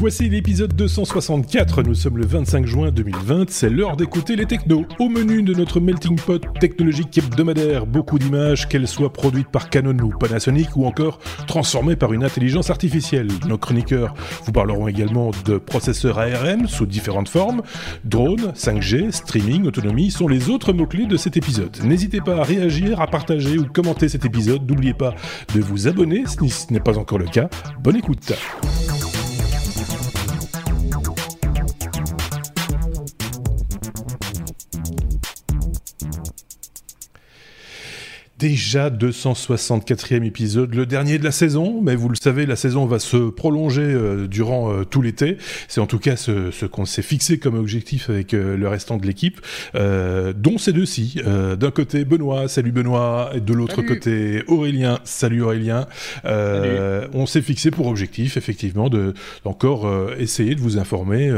Voici l'épisode 264, nous sommes le 25 juin 2020, c'est l'heure d'écouter les technos. Au menu de notre melting pot technologique hebdomadaire, beaucoup d'images, qu'elles soient produites par Canon ou Panasonic ou encore transformées par une intelligence artificielle. Nos chroniqueurs vous parleront également de processeurs ARM sous différentes formes, drones, 5G, streaming, autonomie sont les autres mots-clés de cet épisode. N'hésitez pas à réagir, à partager ou commenter cet épisode, n'oubliez pas de vous abonner si ce n'est pas encore le cas. Bonne écoute. Déjà 264e épisode, le dernier de la saison, mais vous le savez, la saison va se prolonger euh, durant euh, tout l'été. C'est en tout cas ce, ce qu'on s'est fixé comme objectif avec euh, le restant de l'équipe, dont ces deux-ci. D'un côté Benoît, salut Benoît, et de l'autre côté Aurélien, salut Aurélien. On s'est fixé pour objectif, effectivement, de encore essayer de vous informer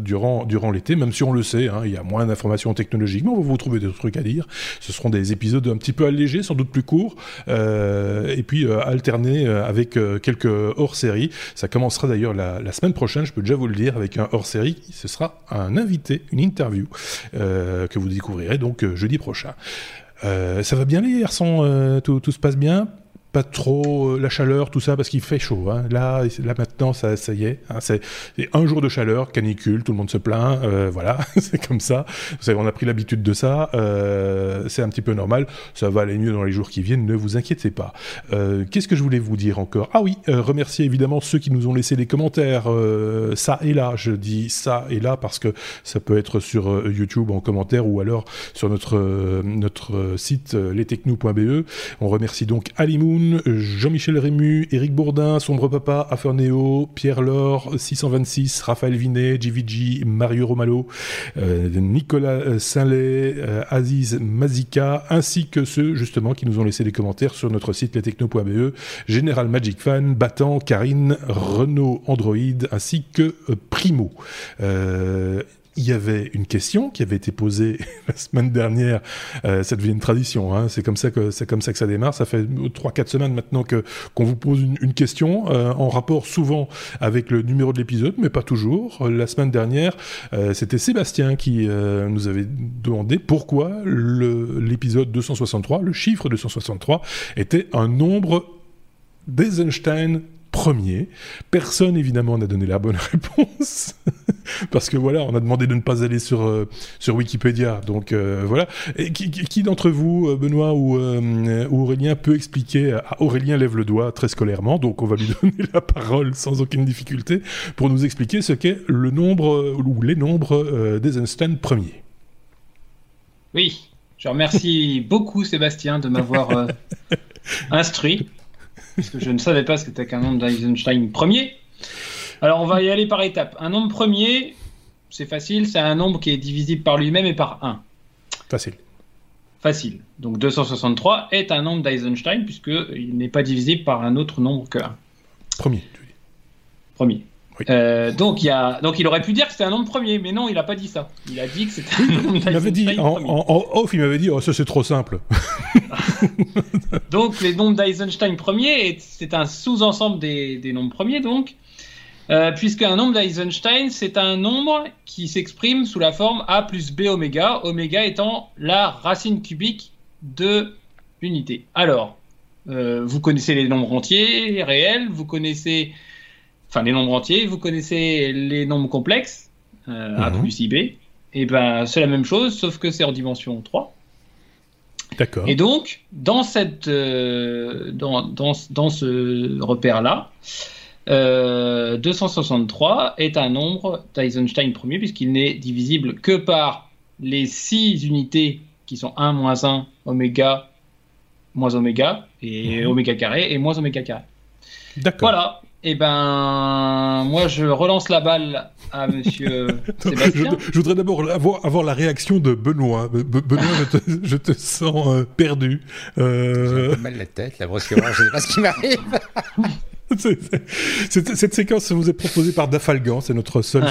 durant durant l'été, même si on le sait, hein, il y a moins d'informations technologiques, mais on va vous trouver d'autres trucs à dire. Ce seront des épisodes un petit peu allégés sans doute plus court, euh, et puis euh, alterner euh, avec quelques hors-série. Ça commencera d'ailleurs la, semaine prochaine, je peux déjà vous le dire, avec un hors-série. Ce sera un invité, une interview que vous découvrirez donc jeudi prochain. ça va bien les garçons? Tout se passe bien? Pas trop euh, la chaleur, tout ça, parce qu'il fait chaud. Hein. Là, là maintenant, ça, ça y est. Hein, c'est un jour de chaleur, canicule, tout le monde se plaint. Euh, voilà, c'est comme ça. Vous savez, on a pris l'habitude de ça. Euh, c'est un petit peu normal. Ça va aller mieux dans les jours qui viennent. Ne vous inquiétez pas. Qu'est-ce que je voulais vous dire encore? Ah oui, remercier évidemment ceux qui nous ont laissé des commentaires. ça et là, je dis ça et là parce que ça peut être sur YouTube en commentaire ou alors sur notre notre site lestechno.be. On remercie donc Alimoun Jean-Michel Rému, Éric Bourdin, Sombre Papa, Aferneo, Pierre Laure, 626, Raphaël Vinet, JVG, Mario Romalo, euh, Nicolas Saint-Lay, euh, Aziz Mazika, ainsi que ceux justement qui nous ont laissé des commentaires sur notre site lestechno.be, Général Magic Fan, Battant, Karine, Renault Android, ainsi que euh, Primo il y avait une question qui avait été posée la semaine dernière. Euh, ça devient une tradition. Hein. C'est comme ça que c'est comme ça que ça démarre. Ça fait trois quatre semaines maintenant qu'on vous pose une, question euh, en rapport souvent avec le numéro de l'épisode, mais pas toujours. La semaine dernière, euh, c'était Sébastien qui euh, nous avait demandé pourquoi l'épisode 263, le chiffre 263, était un nombre d'Eisenstein premier. Personne, évidemment, n'a donné la bonne réponse. Parce que voilà, on a demandé de ne pas aller sur, euh, sur Wikipédia. Donc euh, voilà. Et qui, d'entre vous, euh, Benoît ou, Aurélien, peut expliquer Aurélien lève le doigt très scolairement, donc on va lui donner la parole sans aucune difficulté pour nous expliquer ce qu'est le nombre ou les nombres des Einstein premiers. Oui, je remercie beaucoup Sébastien de m'avoir instruit puisque je ne savais pas ce que c'était qu'un nombre d'Eisenstein premier. Alors on va y aller par étapes. Un nombre premier, c'est facile, c'est un nombre qui est divisible par lui-même et par 1. Facile. Facile. Donc 263 est un nombre d'Eisenstein puisqu'il n'est pas divisible par un autre nombre que 1. Premier, tu dis. Premier. Euh, donc, il a... donc il aurait pu dire que c'était un nombre premier, mais non, il n'a pas dit ça. Il a dit que c'était un nombre Il dit, en, off, il m'avait dit, oh, ça c'est trop simple. donc les nombres d'Eisenstein premiers, c'est un sous-ensemble des, des, nombres premiers, donc. Euh, puisque un nombre d'Eisenstein, c'est un nombre qui s'exprime sous la forme A plus B oméga, oméga étant la racine cubique de l'unité. Alors, euh, vous connaissez les nombres entiers réels, vous connaissez enfin les nombres entiers, vous connaissez les nombres complexes, euh, A mhm. plus IB, et ben c'est la même chose, sauf que c'est en dimension 3. D'accord. Et donc, dans, cette, euh, dans, dans, dans, ce repère-là, 263 euh, est un nombre d'Eisenstein premier, puisqu'il n'est divisible que par les 6 unités qui sont 1 moins 1, oméga, moins oméga, et mhm. oméga carré, et moins oméga carré. D'accord. Voilà, eh ben, moi, je relance la balle à Monsieur Sébastien. Je, voudrais d'abord avoir, avoir, la réaction de Benoît. Benoît, je, te, sens euh, perdu. Euh... J'ai mal la tête, la brusquement, je sais pas ce qui m'arrive. cette séquence vous est proposée par Dafalgan, c'est notre seul.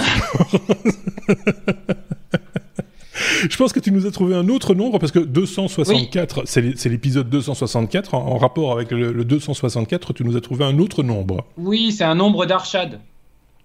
Je pense que tu nous as trouvé un autre nombre parce que 264, c'est l'épisode 264 en, rapport avec le, 264, tu nous as trouvé un autre nombre. Oui, c'est un nombre d'Archad.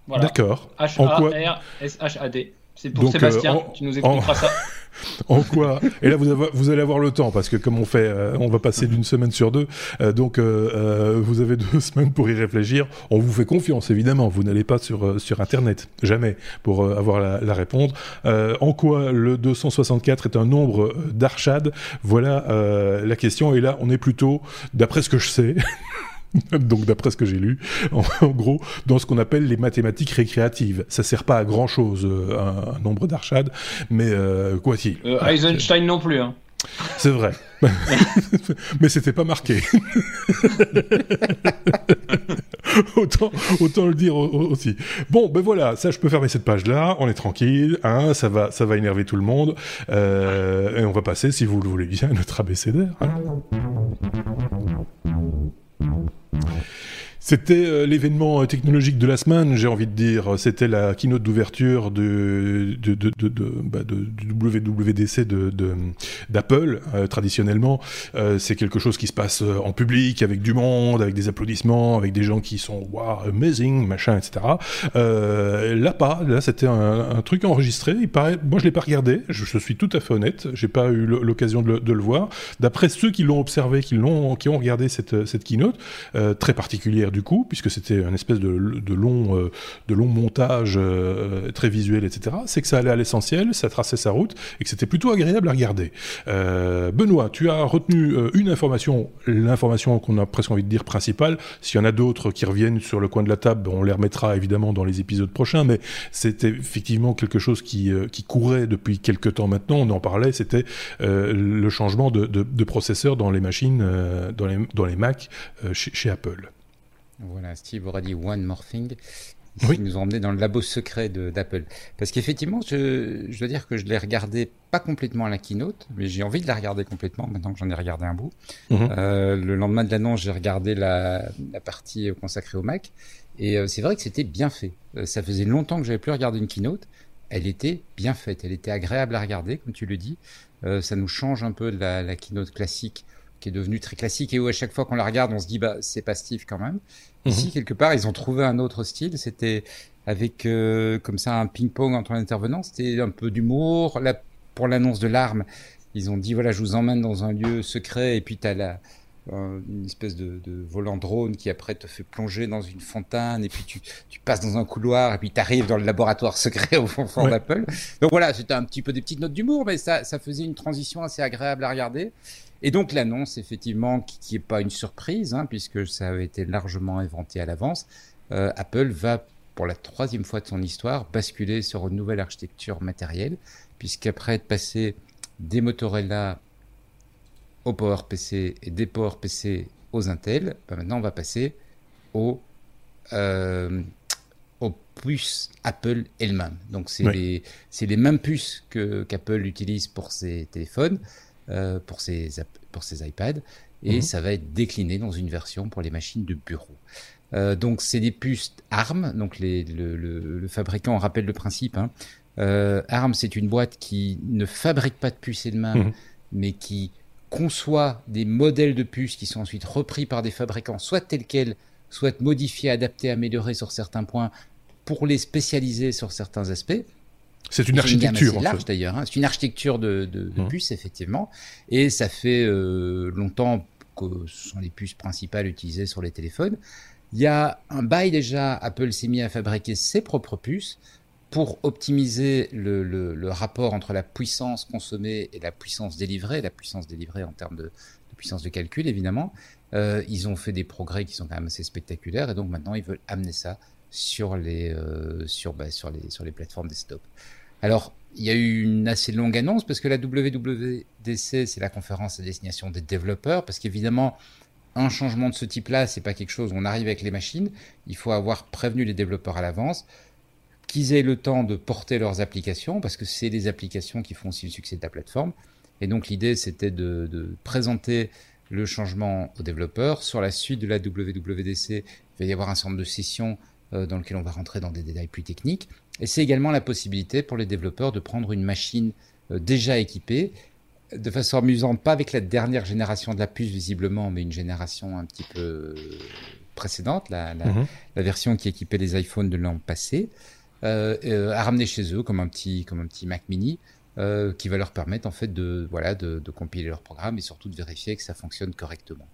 Voilà. D'accord. H-A-R-S-H-A-D. C'est pour Sébastien, tu nous expliqueras ça. en quoi Et là, vous, vous, allez avoir le temps parce que comme on fait, euh, on va passer d'une semaine sur deux, euh, donc euh, vous avez deux semaines pour y réfléchir. On vous fait confiance, évidemment. Vous n'allez pas sur sur Internet, jamais, pour avoir la, la réponse. en quoi le 264 est un nombre d'Archad Voilà la question. Et là, on est plutôt, d'après ce que je sais. donc d'après ce que j'ai lu, en, gros, dans ce qu'on appelle les mathématiques récréatives. Ça sert pas à grand chose, euh, un, nombre d'Archad, mais euh, quoi qu'il. Euh, Eisenstein non plus. Hein. C'est vrai. mais c'était pas marqué. autant, autant le dire aussi. Bon, ben voilà, ça je peux fermer cette page-là, on est tranquille, hein, ça, va, ça va énerver tout le monde. et on va passer, si vous le voulez bien, à notre abécédaire. Hein. Mm-hmm. C'était euh, l'événement euh, technologique de la semaine, j'ai envie de dire. C'était la keynote d'ouverture de, bah WWDC d'Apple, euh, traditionnellement. c'est quelque chose qui se passe en public, avec du monde, avec des applaudissements, avec des gens qui sont wow, amazing, machin, etc. là, pas. Là, c'était un, truc enregistré. Il paraît, moi, je l'ai pas regardé. Je, suis tout à fait honnête. J'ai pas eu l'occasion de, le voir. D'après ceux qui l'ont observé, qui l'ont, qui ont regardé cette, cette keynote, très particulière du coup, puisque c'était un espèce de, long, euh, de long montage euh, très visuel, etc., c'est que ça allait à l'essentiel, ça traçait sa route, et que c'était plutôt agréable à regarder. Euh, Benoît, tu as retenu une information, l'information qu'on a presque envie de dire principale. S'il y en a d'autres qui reviennent sur le coin de la table, on les remettra évidemment dans les épisodes prochains, mais c'était effectivement quelque chose qui, qui courait depuis quelques temps maintenant, on en parlait, c'était le changement de, processeur dans les machines, dans, les, dans les Mac chez Apple. Voilà, Steve aurait dit One More Thing. Oui. nous ont emmené dans le labo secret d'Apple. Parce qu'effectivement, je, je, dois dire que je l'ai regardé pas complètement à la keynote, mais j'ai envie de la regarder complètement maintenant que j'en ai regardé un bout. Mhm. euh, le lendemain de l'annonce, j'ai regardé la, la, partie consacrée au Mac. Et euh, c'est vrai que c'était bien fait. Euh, ça faisait longtemps que j'avais plus regardé une keynote. Elle était bien faite. Elle était agréable à regarder, comme tu le dis. Ça nous change un peu de la, la keynote classique qui est devenue très classique et où à chaque fois qu'on la regarde, on se dit bah c'est pas Steve quand même. Mhm. Ici quelque part, ils ont trouvé un autre style. C'était avec euh, comme ça un ping-pong entre les intervenants. C'était un peu d'humour. Là, pour l'annonce de l'arme, ils ont dit voilà, je vous emmène dans un lieu secret et puis t'as la une espèce de, de, volant drone qui après te fait plonger dans une fontaine et puis tu, tu passes dans un couloir et puis tu arrives dans le laboratoire secret au fond, fond d'Apple. Donc voilà, c'était un petit peu des petites notes d'humour, mais ça, ça faisait une transition assez agréable à regarder. Et donc l'annonce, effectivement, qui n'est pas une surprise, hein, puisque ça avait été largement inventé à l'avance, euh, Apple va, pour la troisième fois de son histoire, basculer sur une nouvelle architecture matérielle, puisqu'après être passé des Motorola au PowerPC et des PowerPC aux Intel, ben maintenant on va passer aux, euh, aux puces Apple elle-même. Donc c'est les, les, mêmes puces qu'Apple utilise pour ses téléphones, euh, pour, ses, pour iPads et mhm. ça va être décliné dans une version pour les machines de bureau. Euh, donc c'est des puces ARM, donc les, le, le, fabricant rappelle le principe. Hein. Euh, ARM c'est une boîte qui ne fabrique pas de puces elle-même, mhm. mais qui conçoit des modèles de puces qui sont ensuite repris par des fabricants, soit tels quels, soit modifiés, adaptés, améliorés sur certains points pour les spécialiser sur certains aspects. C'est une architecture. C'est large d'ailleurs. Hein. C'est une architecture de, de, de mmh. puces effectivement, et ça fait euh, longtemps que ce sont les puces principales utilisées sur les téléphones. Il y a un bail déjà. Apple s'est mis à fabriquer ses propres puces pour optimiser le, le, le, rapport entre la puissance consommée et la puissance délivrée, la puissance délivrée en termes de, de puissance de calcul évidemment. Euh, ils ont fait des progrès qui sont quand même assez spectaculaires et donc maintenant ils veulent amener ça sur les, euh, sur, bah, sur, les, sur les plateformes desktop. Alors, il y a eu une assez longue annonce parce que la WWDC, c'est la conférence à destination des développeurs, parce qu'évidemment, un changement de ce type-là, c'est pas quelque chose où on arrive avec les machines. Il faut avoir prévenu les développeurs à l'avance, qu'ils aient le temps de porter leurs applications, parce que c'est les applications qui font aussi le succès de la plateforme. Et donc l'idée, c'était de, de, présenter le changement aux développeurs. Sur la suite de la WWDC, il va y avoir un certain nombre de sessions dans lesquelles on va rentrer dans des détails plus techniques. Et c'est également la possibilité pour les développeurs de prendre une machine euh, déjà équipée, de façon amusante, pas avec la dernière génération de la puce visiblement, mais une génération un petit peu précédente, la, mhm. la, version qui équipait les iPhones de l'an passé, euh, à ramener chez eux comme un petit, comme un petit Mac Mini. qui va leur permettre en fait de voilà de, de, compiler leur programme et surtout de vérifier que ça fonctionne correctement.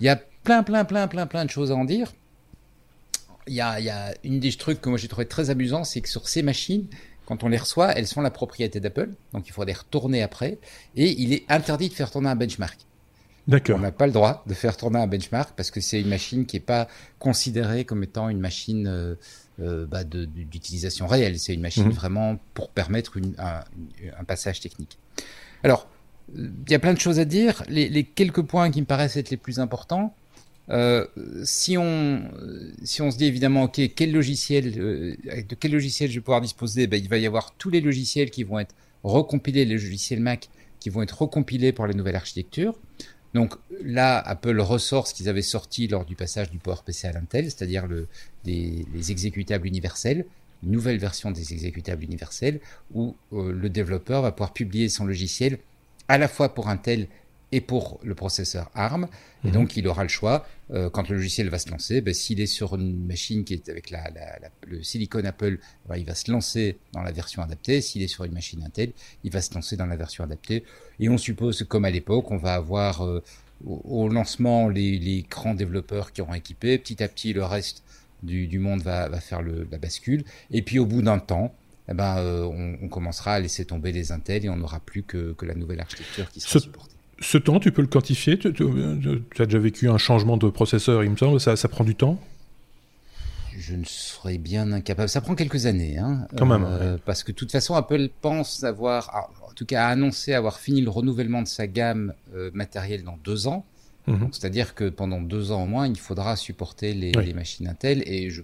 Il y a plein plein plein plein plein de choses à en dire. Il y a, y a une des trucs que moi j'ai trouvé très amusant, c'est que sur ces machines, quand on les reçoit, elles sont la propriété d'Apple, donc il faut les retourner après, et il est interdit de faire tourner un benchmark. D'accord. On n'a pas le droit de faire tourner un benchmark parce que c'est une machine qui n'est pas considérée comme étant une machine euh, euh bah d'utilisation réelle. C'est une machine mhm. vraiment pour permettre une, un, un, passage technique. Alors, il y a plein de choses à dire. Les, les, quelques points qui me paraissent être les plus importants, euh, si on si on se dit évidemment ok quel logiciel euh, de quel logiciel je vais pouvoir disposer ben, il va y avoir tous les logiciels qui vont être recompilés les logiciels Mac qui vont être recompilés pour la nouvelle architecture. Donc là Apple ressort ce qu'ils avaient sorti lors du passage du PowerPC à l'Intel c'est-à-dire le des, les exécutables universels une nouvelle version des exécutables universels où euh, le développeur va pouvoir publier son logiciel à la fois pour Intel et pour le processeur ARM. Et mhm. donc, il aura le choix, euh, quand le logiciel va se lancer, ben, s'il est sur une machine qui est avec la, le silicone Apple, ben, il va se lancer dans la version adaptée. S'il est sur une machine Intel, il va se lancer dans la version adaptée. Et on suppose, comme à l'époque, on va avoir euh, au, lancement les, grands développeurs qui auront équipé. Petit à petit, le reste du, monde va, faire le, la bascule. Et puis, au bout d'un temps, eh ben, euh, on, commencera à laisser tomber les Intel et on n'aura plus que, que, la nouvelle architecture qui sera supportée. Ce temps, tu peux le quantifier? Tu, as déjà vécu un changement de processeur, il me semble, ça, ça prend du temps? Je ne serais bien incapable. Ça prend quelques années, hein, Quand même. Euh, parce que de toute façon, Apple pense avoir, en tout cas, annoncé avoir fini le renouvellement de sa gamme euh, matérielle dans deux ans. Mhm. C'est-à-dire que pendant deux ans au moins, il faudra supporter les, les, machines Intel. Et je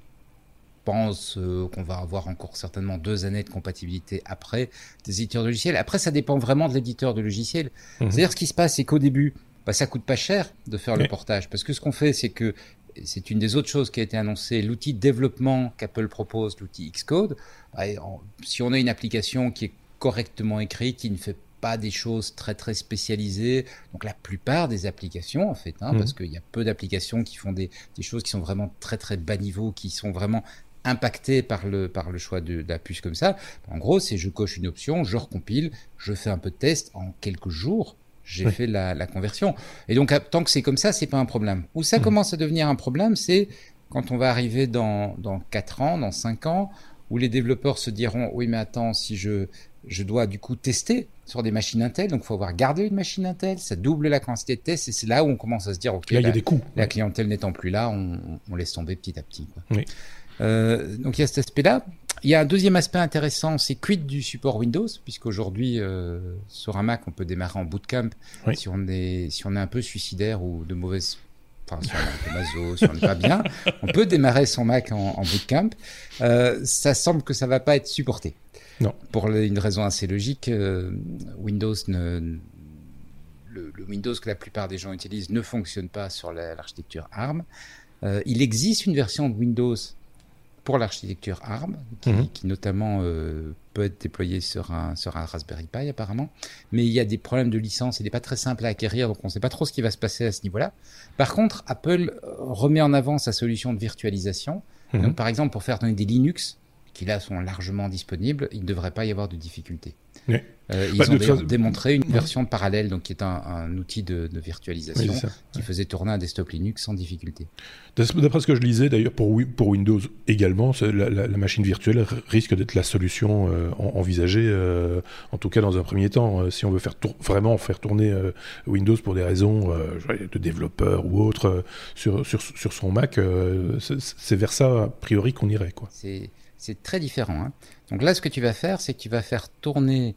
pense euh, qu'on va avoir encore certainement deux années de compatibilité après des éditeurs de logiciels. Après, ça dépend vraiment de l'éditeur de logiciels. Mhm. C'est-à-dire, ce qui se passe, c'est qu'au début, bah, ça coûte pas cher de faire le portage. Parce que ce qu'on fait, c'est que c'est une des autres choses qui a été annoncée, l'outil de développement qu'Apple propose, l'outil Xcode. Si on a une application qui est correctement écrite, qui ne fait pas des choses très très spécialisées. Donc la plupart des applications en fait, hein, mhm. parce qu'il y a peu d'applications qui font des, des, choses qui sont vraiment très très bas niveau, qui sont vraiment impacté par le, par le choix de, la puce comme ça. En gros, c'est je coche une option, je recompile, je fais un peu de test en quelques jours. J'ai fait la, la, conversion. Et donc, tant que c'est comme ça, c'est pas un problème. Où ça mmh. commence à devenir un problème, c'est quand on va arriver dans, dans 4 ans, dans 5 ans, où les développeurs se diront, oui, mais attends, si je, je dois du coup tester sur des machines Intel, donc il faut avoir gardé une machine Intel, ça double la quantité de tests, et c'est là où on commence à se dire, ok, là, il y a des coûts. la clientèle n'étant plus là, on, on, laisse tomber petit à petit. Quoi. Oui. Euh, donc il y a cet aspect-là. Il y a un deuxième aspect intéressant, c'est quid du support Windows, puisqu'aujourd'hui euh, sur un Mac on peut démarrer en bootcamp si on est si on est un peu suicidaire ou de mauvaise Enfin, si on est un peu maso, si on n'est pas bien, on peut démarrer son Mac en, bootcamp. Euh, ça semble que ça va pas être supporté. Non. Pour une raison assez logique, euh, Windows ne, le, le, Windows que la plupart des gens utilisent ne fonctionne pas sur l'architecture ARM. Euh, il existe une version de Windows pour l'architecture ARM, qui, mhm. notamment euh, peut être déployée sur un, sur un Raspberry Pi apparemment. Mais il y a des problèmes de licence, il n'est pas très simple à acquérir, donc on ne sait pas trop ce qui va se passer à ce niveau-là. Par contre, Apple euh, remet en avant sa solution de virtualisation. Mhm. Donc, par exemple, pour faire donner des Linux, qui là sont largement disponibles, il ne devrait pas y avoir de difficultés. Euh, ils bah, ont démontré une version parallèle, donc qui est un, outil de, virtualisation qui faisait tourner un desktop Linux sans difficulté. D'après ce que je lisais, d'ailleurs, pour, pour, Windows également, la, machine virtuelle risque d'être la solution euh, envisagée, euh, en tout cas dans un premier temps. si on veut faire vraiment faire tourner Windows pour des raisons de développeur ou autre sur, sur, sur, son Mac, c'est vers ça, a priori, qu'on irait. C'est très différent. Hein. Donc là, ce que tu vas faire, c'est que tu vas faire tourner,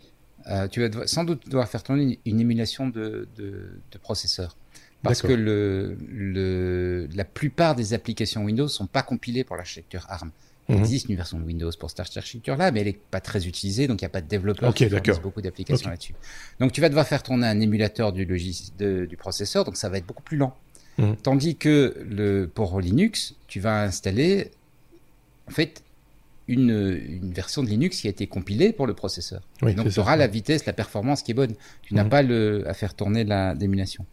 euh, tu vas sans doute devoir faire tourner une, émulation de, de, de, processeur. Parce que le, le, la plupart des applications Windows sont pas compilées pour l'architecture ARM. Il mhm. existe une version de Windows pour cette architecture-là, mais elle est pas très utilisée, donc il n'y a pas de développeur qui utilise beaucoup d'applications là-dessus. Donc tu vas devoir faire tourner un émulateur du, du processeur, donc ça va être beaucoup plus lent. Mhm. Tandis que le, pour Linux, tu vas installer, en fait, une, une, version de Linux qui a été compilée pour le processeur. donc tu auras la vitesse, la performance qui est bonne. Tu n'as mhm. pas le, à faire tourner la d'émulation.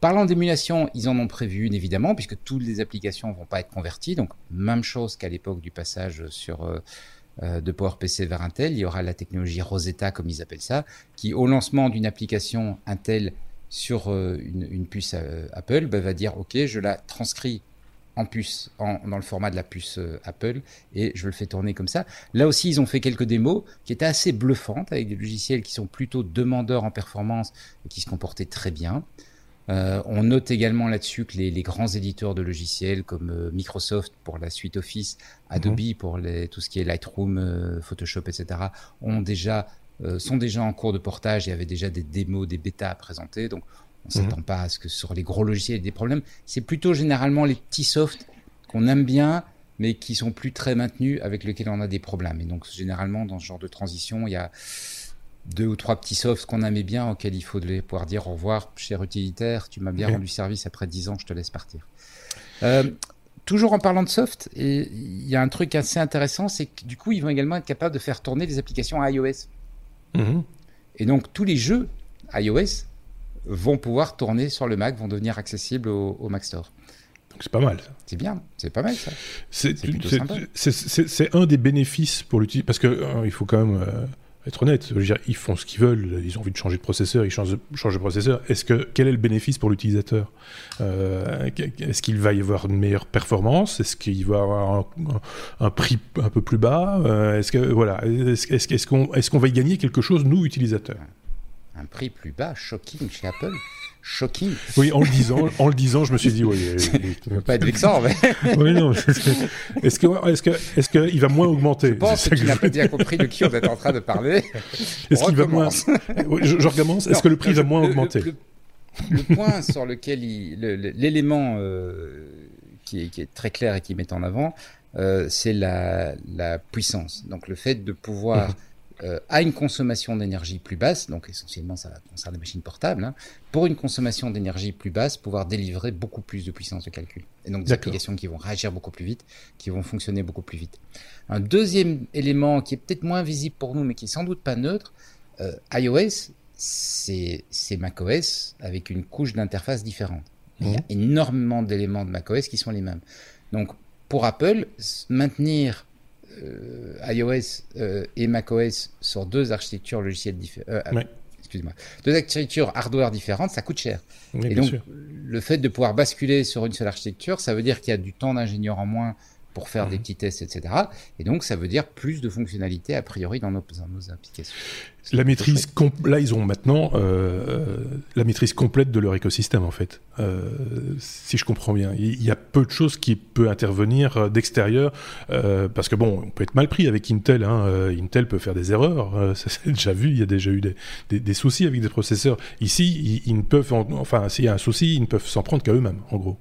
Parlant d'émulation, ils en ont prévu une évidemment, puisque toutes les applications vont pas être converties. Donc même chose qu'à l'époque du passage sur euh, euh, de PowerPC vers Intel, il y aura la technologie Rosetta, comme ils appellent ça, qui au lancement d'une application Intel sur euh, une, une, puce Apple, bah, va dire OK, je la transcris en puce, dans le format de la puce euh, Apple, et je le fais tourner comme ça. Là aussi, ils ont fait quelques démos qui étaient assez bluffantes, avec des logiciels qui sont plutôt demandeurs en performance et qui se comportaient très bien. Euh, on note également là-dessus que les, grands éditeurs de logiciels comme euh, Microsoft pour la suite Office, Adobe mhm. pour les, tout ce qui est Lightroom, Photoshop, etc., ont déjà, sont déjà en cours de portage et avaient déjà des démos, des bêtas à présenter. Donc on ne s'attend mhm. pas à ce que sur les gros logiciels il y ait des problèmes. C'est plutôt généralement les petits softs qu'on aime bien, mais qui sont plus très maintenus, avec lesquels on a des problèmes. Et donc, généralement, dans ce genre de transition, il y a deux ou trois petits softs qu'on aimait bien, auxquels il faudrait pouvoir dire au revoir, cher utilitaire, tu m'as bien rendu service après dix ans, je te laisse partir. Euh, toujours en parlant de soft, il y a un truc assez intéressant, c'est que du coup, ils vont également être capables de faire tourner des applications à iOS. Mhm. Et donc, tous les jeux iOS vont pouvoir tourner sur le Mac, vont devenir accessibles au, Mac Store. Donc c'est pas mal. C'est bien, c'est pas mal ça. C'est un des bénéfices pour l'utilisateur, parce que euh, il faut quand même euh, être honnête. Dire, ils font ce qu'ils veulent, ils ont envie de changer de processeur, ils changent, de processeur. Est-ce que quel est le bénéfice pour l'utilisateur? Euh, Est-ce qu'il va y avoir une meilleure performance? Est-ce qu'il va y avoir un, prix un peu plus bas? Est-ce que voilà, est-ce qu'on est-ce qu'on va y gagner quelque chose nous utilisateurs? Un prix plus bas, shocking chez Apple. Shocking. Oui, en le disant, en le disant, je me suis dit, oui. ne veux pas être vexant, mais. oui, non. Est-ce que, est-ce que, est-ce qu'il va moins augmenter? Je pense que n'as pas bien compris de qui on est en train de parler. Est-ce qu'il va moins je, je, recommence. Est-ce que le prix va moins augmenter? le, point sur lequel l'élément euh, qui, est, très clair et qui met en avant, euh, c'est la, la, puissance. Donc le fait de pouvoir mhm euh, à une consommation d'énergie plus basse, donc essentiellement ça concerne les machines portables, hein, pour une consommation d'énergie plus basse, pouvoir délivrer beaucoup plus de puissance de calcul. Et donc des applications qui vont réagir beaucoup plus vite, qui vont fonctionner beaucoup plus vite. Un deuxième élément qui est peut-être moins visible pour nous, mais qui est sans doute pas neutre, euh, iOS, c'est macOS avec une couche d'interface différente. Il y a mmh. énormément d'éléments de macOS qui sont les mêmes. Donc pour Apple, maintenir iOS euh, et macOS sur deux architectures logicielles différentes. Euh, excuse-moi, deux architectures hardware différentes, ça coûte cher. et donc, le fait de pouvoir basculer sur une seule architecture, ça veut dire qu'il y a du temps d'ingénieur en moins pour faire des mhm. petits tests, etc. Et donc, ça veut dire plus de fonctionnalités a priori dans nos, nos applications. La maîtrise, là, ils ont maintenant euh, la maîtrise complète de leur écosystème, en fait. Euh, si je comprends bien, il y a peu de choses qui peuvent intervenir euh, d'extérieur, parce que bon, on peut être mal pris avec Intel. Hein, Intel peut faire des erreurs. ça s'est déjà vu. Il y a déjà eu des, des, soucis avec des processeurs. Ici, ils, ne peuvent, enfin, s'il y a un souci, ils ne peuvent s'en prendre qu'à eux-mêmes, en gros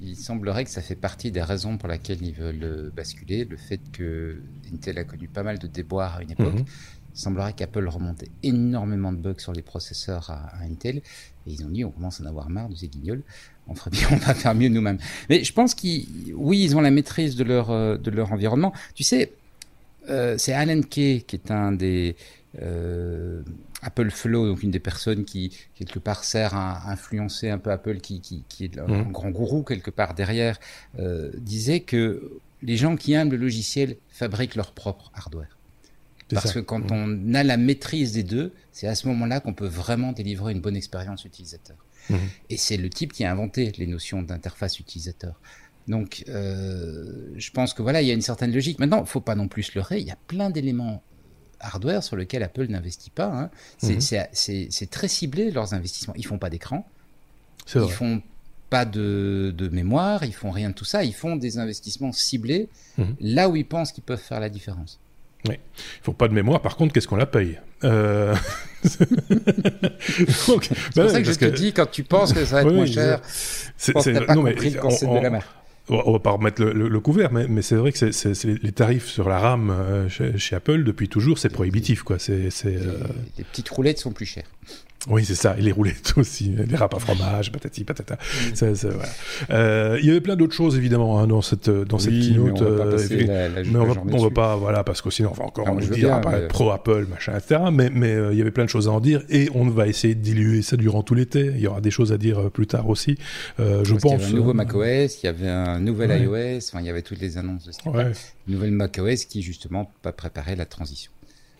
il semblerait que ça fait partie des raisons pour lesquelles ils veulent euh, basculer. Le fait que Intel a connu pas mal de déboires à une époque. Mhm. Il semblerait qu'Apple remontait énormément de bugs sur les processeurs à, Intel. Et ils ont dit, on commence à en avoir marre de ces guignols. On ferait bien, on va faire mieux nous-mêmes. Mais je pense qu'ils, oui, ils ont la maîtrise de leur, euh, de leur environnement. Tu sais, euh, c'est Alan Kay qui est un des, euh, Apple Flow, donc une des personnes qui quelque part sert à influencer un peu Apple, qui, qui, est un mhm. grand gourou quelque part derrière, euh, disait que les gens qui aiment le logiciel fabriquent leur propre hardware. Parce que quand mhm. on a la maîtrise des deux, c'est à ce moment-là qu'on peut vraiment délivrer une bonne expérience utilisateur. Mhm. Et c'est le type qui a inventé les notions d'interface utilisateur. Donc, euh, je pense que voilà, il y a une certaine logique. Maintenant, il faut pas non plus se leurrer. Il y a plein d'éléments hardware sur lequel Apple n'investit pas. Hein. Mhm. C'est très ciblé leurs investissements. Ils font pas d'écran. Ils font pas de, mémoire. Ils font rien de tout ça. Ils font des investissements ciblés mhm. là où ils pensent qu'ils peuvent faire la différence. Oui. Ils font pas de mémoire. Par contre, qu'est-ce qu'on la paye? Euh... C'est pour bah ça que je te dis, quand tu penses que ça va être moins cher, c'est pas non, compris le concept de la mer on va pas remettre le, couvert, mais, c'est vrai que c'est les tarifs sur la RAM euh, chez, Apple depuis toujours, c'est prohibitif quoi. C'est euh, les, petites roulettes sont plus chères. Oui, c'est ça. Et les roulettes aussi, les râpes à fromage, patati patata. Voilà. euh, il y avait plein d'autres choses évidemment hein, dans cette dans cette keynote. Mais on va pas, passer la, la, mais on, va, on va pas, voilà, parce que sinon on va encore nous dire bien, mais... pro Apple, machin, etc. Mais mais euh, il y avait plein de choses à en dire et on va essayer de diluer ça durant tout l'été. Il y aura des choses à dire plus tard aussi. Euh, je Parce pense. Il y avait un nouveau macOS, il y avait un nouvel ouais. iOS. Enfin, il y avait toutes les annonces. De ouais. Une nouvelle macOS qui justement pas préparer la transition.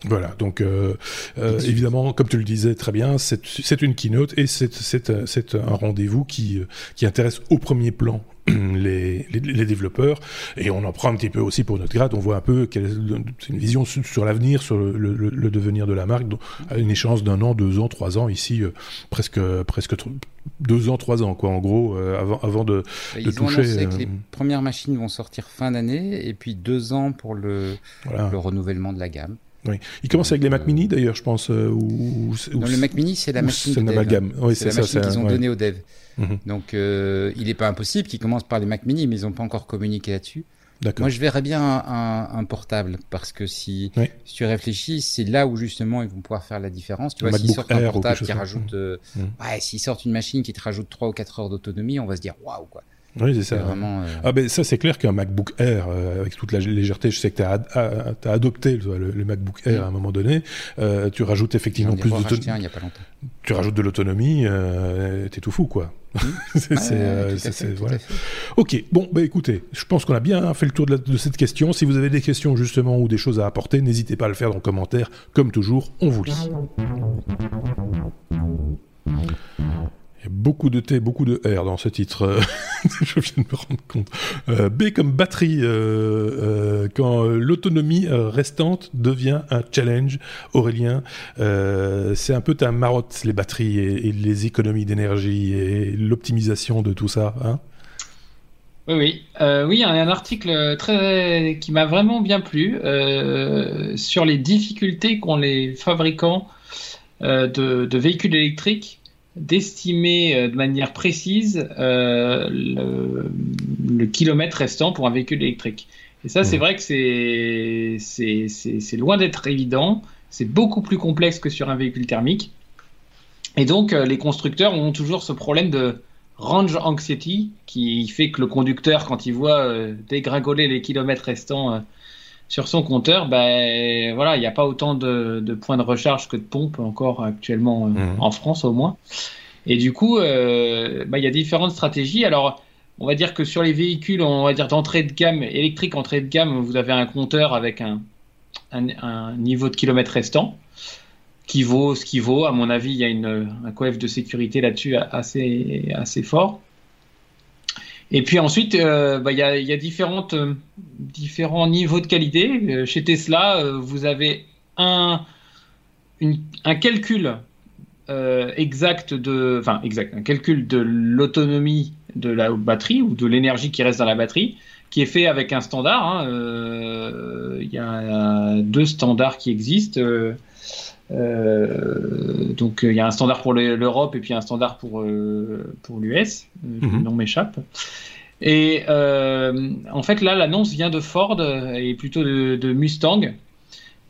Voilà, donc euh, euh, évidemment, comme tu le disais très bien, c'est une keynote et c'est un rendez-vous qui, qui intéresse au premier plan les, les, les, développeurs et on en prend un petit peu aussi pour notre grade. On voit un peu quelle est une vision sur, sur l'avenir, sur le, le, le, devenir de la marque, donc, à une échéance d'un an, deux ans, trois ans. Ici, euh, presque presque deux ans, trois ans, quoi, en gros, euh, avant, avant de, Ils de ont toucher. annoncé que les premières machines vont sortir fin d'année et puis deux ans pour le, voilà. le renouvellement de la gamme. Oui. Il commence avec les Mac Mini d'ailleurs, je pense. Euh, ou, non, le Mac Mini, c'est la machine de dev. Oui, c'est la machine qu'ils ont ouais. donnée aux devs. Mm -hmm. Donc, euh, il n'est pas impossible qu'ils commencent par les Mac Mini, mais ils n'ont pas encore communiqué là-dessus. Moi, je verrais bien un, un, un portable parce que si, oui. si tu réfléchis, c'est là où justement ils vont pouvoir faire la différence. Tu vois, s'ils sortent un portable qui rajoute, mmh. euh, ouais, s'ils sortent une machine qui te rajoute 3 ou 4 heures d'autonomie, on va se dire waouh quoi. Oui, c'est ça. Vraiment, euh... Ah ben ça c'est clair qu'un MacBook Air euh, avec toute la légèreté, je sais que tu as, as, adopté le, le, MacBook Air oui. à un moment donné, euh, tu rajoutes effectivement plus d'autonomie. Tu rajoutes de l'autonomie, t'es tout fou quoi. Ok, bon bah écoutez, je pense qu'on a bien fait le tour de, la, de, cette question. Si vous avez des questions justement ou des choses à apporter, n'hésitez pas à le faire dans les commentaires. Comme toujours, on vous lit. Beaucoup de T, beaucoup de R dans ce titre. je viens de me rendre compte. Euh, B comme batterie, euh, euh, quand l'autonomie restante devient un challenge. Aurélien, c'est un peu ta marotte, les batteries et, les économies d'énergie et l'optimisation de tout ça. Hein? Oui, oui. Euh, oui, un article qui m'a vraiment bien plu euh, sur les difficultés qu'ont les fabricants euh, de, véhicules électriques d'estimer de manière précise euh, le, le, kilomètre restant pour un véhicule électrique. Et ça, mmh. c'est vrai que c'est loin d'être évident. C'est beaucoup plus complexe que sur un véhicule thermique. Et donc, euh, les constructeurs ont toujours ce problème de range anxiety qui fait que le conducteur, quand il voit euh, dégringoler les kilomètres restants sur son compteur, ben voilà, il n'y a pas autant de, de, points de recharge que de pompes encore actuellement Mmh. euh, en France au moins. Et du coup, euh, ben, il y a différentes stratégies. Alors, on va dire que sur les véhicules, on va dire d'entrée de gamme électrique, entrée de gamme, vous avez un compteur avec un, un, un niveau de kilomètres restant qui vaut ce qui vaut. À mon avis, il y a une, un coef de sécurité là-dessus assez, assez fort. Et puis ensuite, euh, bah, il, y a, euh, différents niveaux de qualité. Euh, chez Tesla, vous avez un, calcul exact de, enfin exact, un calcul de l'autonomie de la batterie ou de l'énergie qui reste dans la batterie, qui est fait avec un standard. Hein. Il y a deux standards qui existent. Euh, donc il y a un standard pour l'Europe et puis un standard pour euh, pour l'US. Mhm. Le nom m'échappe. Et euh, en fait là l'annonce vient de Ford et plutôt de, de Mustang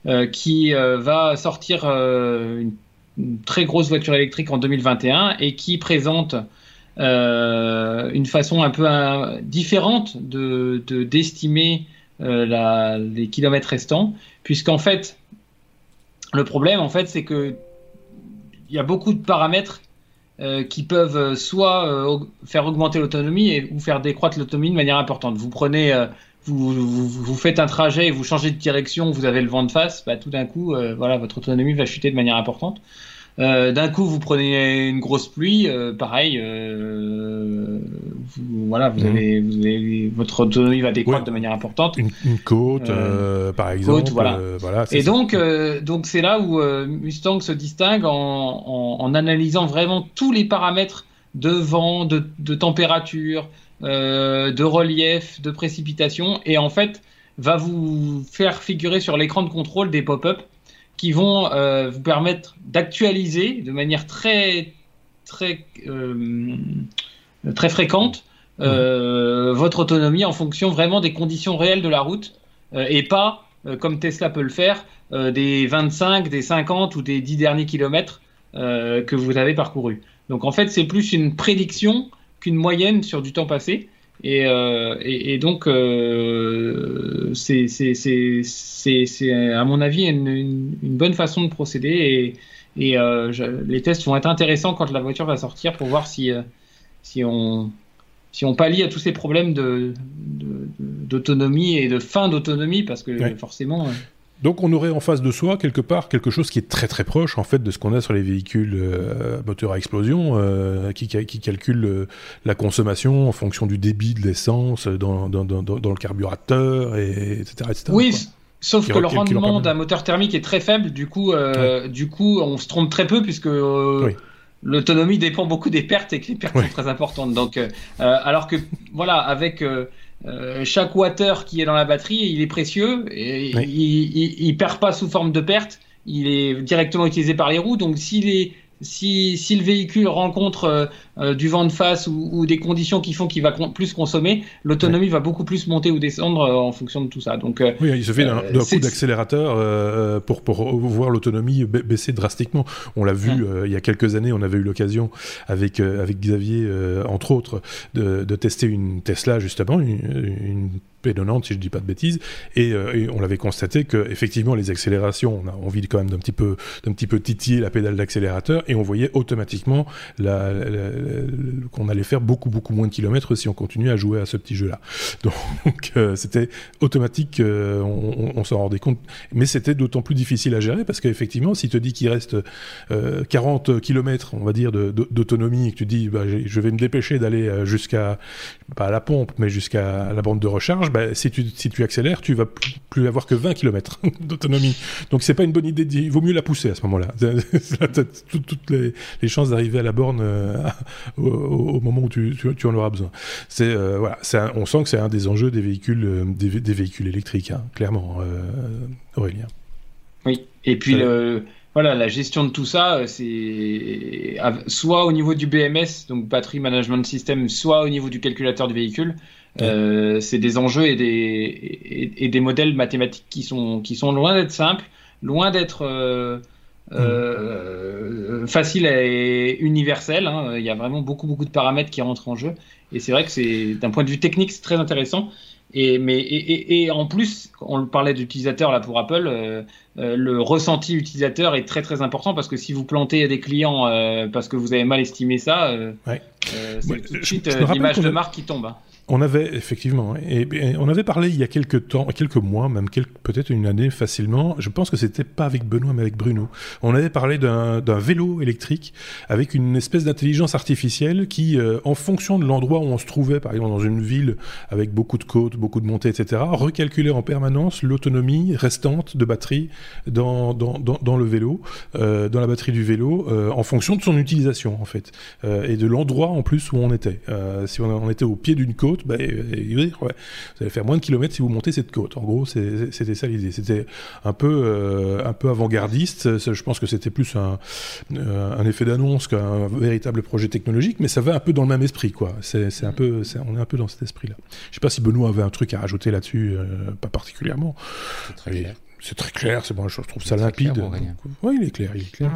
euh, qui euh, va sortir euh, une, une, très grosse voiture électrique en 2021 et qui présente une façon un peu un, différente de d'estimer les kilomètres restants puisqu'en fait le problème, en fait, c'est que il y a beaucoup de paramètres euh, qui peuvent soit euh, faire augmenter l'autonomie ou faire décroître l'autonomie de manière importante. Vous prenez, euh, vous, faites un trajet et vous changez de direction, vous avez le vent de face, bah, tout d'un coup, voilà, votre autonomie va chuter de manière importante. D'un coup, vous prenez une grosse pluie, pareil, vous, voilà, vous, mmh. avez, vous avez, votre autonomie va décroître de manière importante. Une, une côte, par exemple. Côte, voilà. voilà et donc, donc c'est là où Mustang se distingue en, en, en, analysant vraiment tous les paramètres de vent, de, de température, de relief, de précipitation, et en fait va vous faire figurer sur l'écran de contrôle des pop-up qui vont euh, vous permettre d'actualiser de manière très très euh, très fréquente euh, mmh. votre autonomie en fonction vraiment des conditions réelles de la route et pas comme Tesla peut le faire des 25, des 50 ou des 10 derniers kilomètres que vous avez parcouru. Donc en fait, c'est plus une prédiction qu'une moyenne sur du temps passé. Et, et, donc, c'est, à mon avis une, une, bonne façon de procéder. Et, et les tests vont être intéressants quand la voiture va sortir pour voir si, si on si on pallie à tous ces problèmes d'autonomie de, et de fin d'autonomie, parce que forcément. Euh, donc on aurait en face de soi quelque part quelque chose qui est très très proche en fait de ce qu'on a sur les véhicules euh, moteurs à explosion, euh, qui, qui calcule la consommation en fonction du débit de l'essence dans, dans, dans, dans, le carburateur, et, etc., etc. Oui, sauf que le rendement d'un moteur thermique est très faible, du coup, du coup on se trompe très peu puisque l'autonomie dépend beaucoup des pertes et que les pertes sont très importantes. Donc, euh, euh, alors que voilà, avec euh, chaque water qui est dans la batterie, il est précieux et il, il, perd pas sous forme de perte. Il est directement utilisé par les roues. Donc, s'il est si, si, le véhicule rencontre euh, euh, du vent de face ou, des conditions qui font qu'il va plus consommer, l'autonomie va beaucoup plus monter ou descendre euh, en fonction de tout ça. Donc, oui, il se fait d'un coup d'accélérateur pour, pour voir l'autonomie baisser drastiquement. On l'a vu il y a quelques années, on avait eu l'occasion avec, avec Xavier, entre autres, de, de, tester une Tesla, justement, une, une pédonnante, si je dis pas de bêtises, et, on l'avait constaté que effectivement les accélérations, on a envie quand même d'un petit peu d'un petit peu titiller la pédale d'accélérateur, et on voyait automatiquement qu'on allait faire beaucoup beaucoup moins de kilomètres si on continuait à jouer à ce petit jeu-là. Donc euh, c'était automatique, euh, on, s'en rendait compte, mais c'était d'autant plus difficile à gérer parce qu'effectivement, si tu te dis qu'il reste 40 euh, kilomètres, on va dire, d'autonomie, et que tu dis, bah, je vais me dépêcher d'aller jusqu'à pas à la pompe, mais jusqu'à la bande de recharge, bah, si tu si tu accélères, tu vas plus, avoir que 20 km d'autonomie. Donc c'est pas une bonne idée. Il vaut mieux la pousser à ce moment-là. toutes les, chances d'arriver à la borne euh, au, moment où tu, en auras besoin. C'est euh, voilà, on sent que c'est un des enjeux des véhicules, euh, des, véhicules électriques, hein, clairement, Aurélien. Oui, et puis voilà, la gestion de tout ça, c'est soit au niveau du BMS, donc Battery Management System, soit au niveau du calculateur du véhicule. C'est des enjeux et des, et, des modèles mathématiques qui sont, qui sont loin d'être simples, loin d'être euh, facile et universel. Hein. Il y a vraiment beaucoup, beaucoup de paramètres qui rentrent en jeu. Et c'est vrai que c'est, d'un point de vue technique, c'est très intéressant. Et, mais, et, et, en plus, on parlait d'utilisateur là pour Apple, euh, euh, le ressenti utilisateur est très très important parce que si vous plantez des clients parce que vous avez mal estimé ça, c'est tout de suite l'image de marque qui tombe. Hein. On avait effectivement, on avait parlé il y a quelques temps, quelques mois, même peut-être une année facilement. Je pense que c'était pas avec Benoît, mais avec Bruno. On avait parlé d'un vélo électrique avec une espèce d'intelligence artificielle qui, euh, en fonction de l'endroit où on se trouvait, par exemple dans une ville avec beaucoup de côtes, beaucoup de montées, etc., recalculait en permanence l'autonomie restante de batterie dans le vélo, euh, dans la batterie du vélo, euh, en fonction de son utilisation en fait, et de l'endroit en plus où on était. Si on était au pied d'une côte bah, ouais, vous allez faire moins de kilomètres si vous montez cette côte. En gros, c'était ça l'idée. C'était un peu, euh, un peu avant-gardiste. Je pense que c'était plus un, euh, un effet d'annonce qu'un véritable projet technologique, mais ça va un peu dans le même esprit, quoi. C'est un peu, on est un peu dans cet esprit-là. Je sais pas si Benoît avait un truc à rajouter là-dessus, euh, pas particulièrement. C'est très clair. C'est très clair, c'est bon, je trouve ça limpide. Oui, il est clair, il est clair.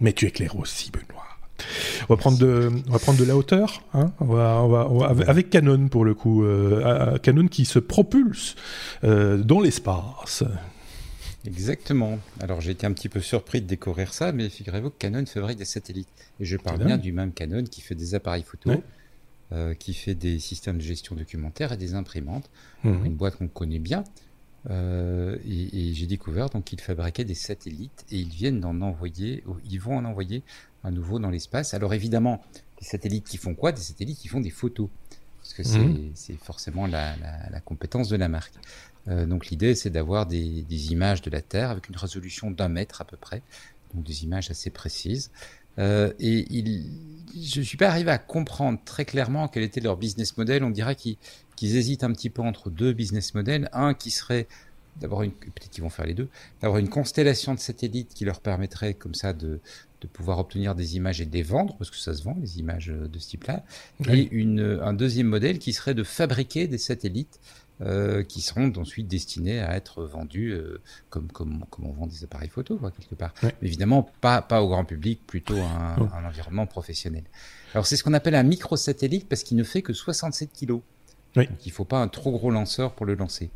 Mais tu es clair aussi, Benoît. On va prendre de, on va prendre de la hauteur, hein on va, on va, avec Canon pour le coup, euh, Canon qui se propulse euh, dans l'espace. Exactement. Alors j'ai été un petit peu surpris de découvrir ça, mais figurez-vous que Canon fabrique des satellites. Et je parle bien du même Canon qui fait des appareils photo, euh, qui fait des systèmes de gestion documentaire et des imprimantes. Mhm. Une boîte qu'on connaît bien. et, et j'ai découvert donc qu'ils fabriquaient des satellites et ils viennent d'en envoyer, ils vont en envoyer à nouveau dans l'espace. Alors évidemment, des satellites qui font quoi? Des satellites qui font des photos, parce que c'est mhm. forcément la, compétence de la marque. Euh, donc l'idée, c'est d'avoir des, images de la Terre avec une résolution d'un mètre à peu près, donc des images assez précises. Euh, et il, je ne suis pas arrivé à comprendre très clairement quel était leur business model. On dirait qu'ils hésitent un petit peu entre deux business models. Un qui serait d'avoir une, peut-être qu'ils vont faire les deux, d'avoir une constellation de satellites qui leur permettrait comme ça de, de pouvoir obtenir des images et de les vendre, parce que ça se vend, les images de ce type-là, et une, un deuxième modèle qui serait de fabriquer des satellites euh, qui seront ensuite destinés à être vendus euh, comme, comme, comme on vend des appareils photo, quoi, quelque part. évidemment, pas, pas au grand public, plutôt un, un environnement professionnel. Alors, c'est ce qu'on appelle un microsatellite parce qu'il ne fait que 67 kilos. Donc, il ne faut pas un trop gros lanceur pour le lancer.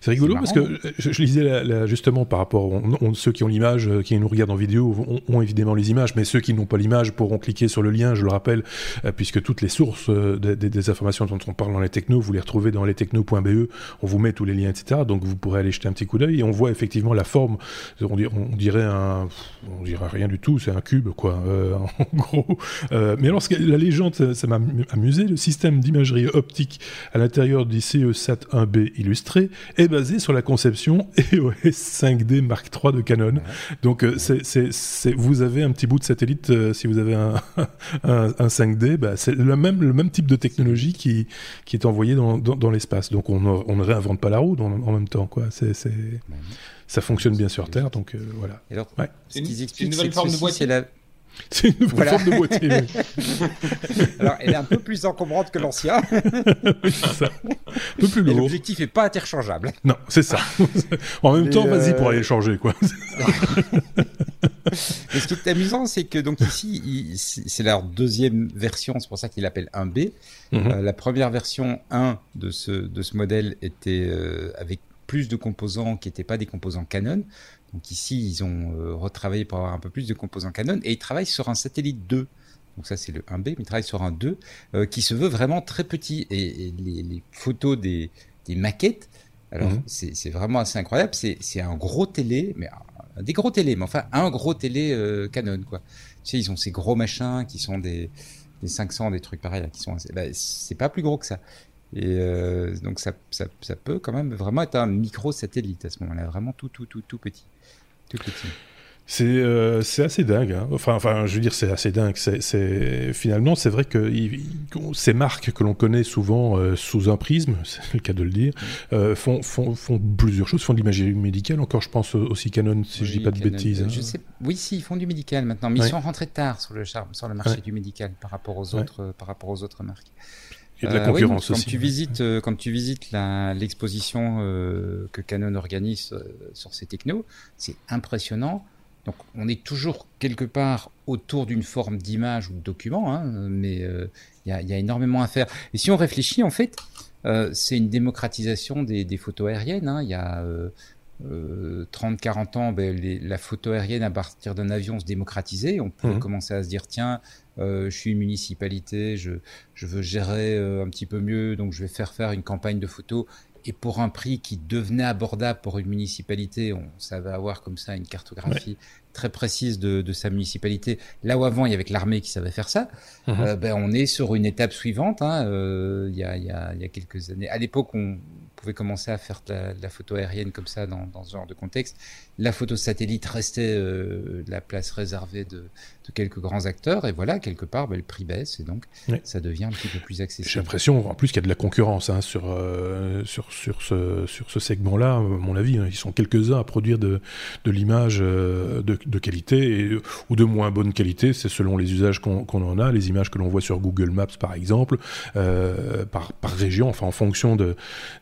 C'est rigolo parce que je, lisais justement par rapport on, ceux qui ont l'image, euh, qui nous regardent en vidéo, ont, évidemment les images, mais ceux qui n'ont pas l'image pourront cliquer sur le lien, je le rappelle, euh, puisque toutes les sources euh, des, informations dont on parle dans les technos, vous les retrouvez dans lestechnos.be, on vous met tous les liens, etc. Donc vous pourrez aller jeter un petit coup d'œil et on voit effectivement la forme, on, dirait, un, on dirait rien du tout, c'est un cube quoi, en gros. mais alors la légende, ça m'a amusé, le système d'imagerie optique à l'intérieur du CE-SAT 1B illustré est basé sur la conception EOS 5D Mark III de Canon. Donc euh, c'est, vous avez un petit bout de satellite, euh, si vous avez un, un, 5D, bah, c'est le même, le même type de technologie qui, qui est envoyé dans, dans, l'espace. Donc on, on, ne réinvente pas la roue en même temps. Quoi. C'est, ça fonctionne bien sur Terre, donc euh, voilà. c'est une, nouvelle forme de boîtier. La... C'est une nouvelle forme de boîtier. Alors, elle est un peu plus encombrante que l'ancien. ça. Un peu plus lourd. L'objectif n'est pas interchangeable. Non, c'est ça. en même temps, vas-y pour euh, aller changer, quoi. ce qui est amusant, c'est que donc ici, c'est leur deuxième version, c'est pour ça qu'ils l'appellent 1B. Mhm. Euh, la première version 1 de ce, de ce modèle était euh, avec plus de composants qui n'étaient pas des composants Canon. Donc ici, ils ont euh, retravaillé pour avoir un peu plus de composants Canon et ils travaillent sur un satellite 2. Donc ça, c'est le 1B, mais ils travaillent sur un 2 euh, qui se veut vraiment très petit. Et, les, photos des, maquettes, alors mhm. c'est vraiment assez incroyable. C'est un gros télé, mais des gros télé, mais enfin un gros télé euh, Canon, quoi. Tu sais, ils ont ces gros machins qui sont des, 500, des trucs pareils, qui sont, bah, c'est pas plus gros que ça. Et donc ça, ça, ça, peut quand même vraiment être un micro satellite à ce moment-là, vraiment tout, tout, tout, tout petit. Euh, c'est assez dingue. Hein. Enfin, enfin, je veux dire, c'est assez dingue. C'est finalement, c'est vrai que ces marques que l'on connaît souvent euh, sous un prisme, c'est le cas de le dire, euh, font, font, font, plusieurs choses. Font de l'imagerie médicale. Encore, je pense aussi Canon, si je dis pas de bêtises. Hein. Je sais, oui, si, ils font du médical maintenant, mais ils sont rentrés tard sur le, sur le marché du médical par rapport aux autres, par rapport aux autres marques. A de la concurrence quand aussi. Tu visites, quand tu visites l'exposition que Canon organise sur ces technos, c'est impressionnant donc on est toujours quelque part autour d'une forme d'image ou de document, hein, mais euh, il y, a, énormément à faire. Et si on réfléchit, en fait, euh, c'est une démocratisation des, photos aériennes. Hein. Il y a 30-40 euh, ans, ben, la photo aérienne à partir d'un avion se démocratisait. On pouvait mmh. commencer à se dire, tiens, je suis une municipalité, je, je veux gérer un petit peu mieux, donc je vais faire faire une campagne de photos et pour un prix qui devenait abordable pour une municipalité, on savait avoir comme ça une cartographie très précise de, de, sa municipalité. Là où avant il y avait que l'armée qui savait faire ça, mhm. euh, ben on est sur une étape suivante. Hein, euh, il, y a, il, y a, il y a quelques années, à l'époque on pouvait commencer à faire de la, photo aérienne comme ça dans, dans, ce genre de contexte. La photo satellite restait euh, la place réservée de, de, quelques grands acteurs et voilà quelque part ben, le prix baisse et donc ça devient un petit peu plus accessible. J'ai l'impression en plus qu'il y a de la concurrence hein, sur, euh, sur sur ce sur ce segment-là. À mon avis, hein. ils sont quelques uns à produire de de l'image de de qualité ou de moins bonne qualité, c'est selon les usages qu'on en a, les images que l'on voit sur Google Maps par exemple, euh, par, par, région, enfin en fonction de,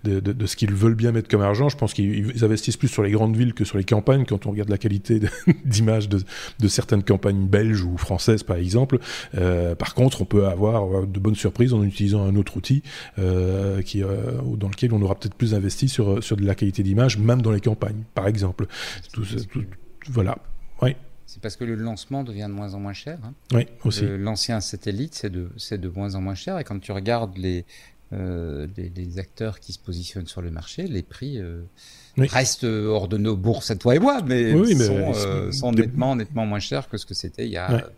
de, de, ce qu'ils veulent bien mettre comme argent. Je pense qu'ils investissent plus sur les grandes villes que sur les campagnes quand on regarde la qualité d'images de, de, certaines campagnes belges ou françaises par exemple. Euh, par contre, on peut avoir de bonnes surprises en utilisant un autre outil euh, qui, dans lequel on aura peut-être plus investi sur, sur de la qualité d'image, même dans les campagnes, par exemple. Tout, voilà. Oui. C'est parce que le lancement devient de moins en moins cher. Hein. Oui, aussi. L'ancien satellite, c'est de, de moins en moins cher. Et quand tu regardes les, euh, les, acteurs qui se positionnent sur le marché, les prix euh, restent hors de nos bourses à toi et moi, mais, sont, euh, sont nettement, nettement moins chers que ce que c'était il y a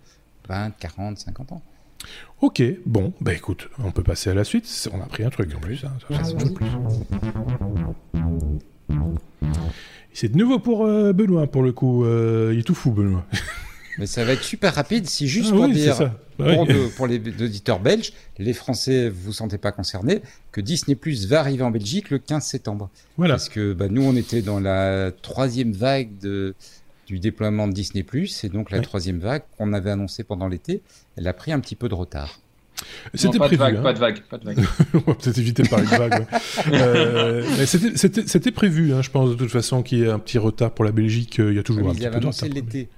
20, 40, 50 ans. Ok, bon, bah écoute, on peut passer à la suite. On a pris un truc en plus. Hein, c'est de nouveau pour euh, Benoît, pour le coup. Euh, il est tout fou, Benoît. Mais ça va être super rapide. Si juste ah pour dire, pour, les auditeurs belges, les Français, vous vous sentez pas concernés, que Disney Plus va arriver en Belgique le 15 septembre. Voilà. Parce que bah, nous, on était dans la troisième vague de, du déploiement de Disney Plus, et donc la troisième vague qu'on avait annoncée pendant l'été, elle a pris un petit peu de retard. C'était prévu. De vague, hein. Pas de vague, pas de vague. On va peut-être éviter de parler de vague. Ouais. euh, C'était prévu, hein, je pense, de toute façon, qu'il y ait un petit retard pour la Belgique. Il y a toujours oui, un petit peu de retard. l'été.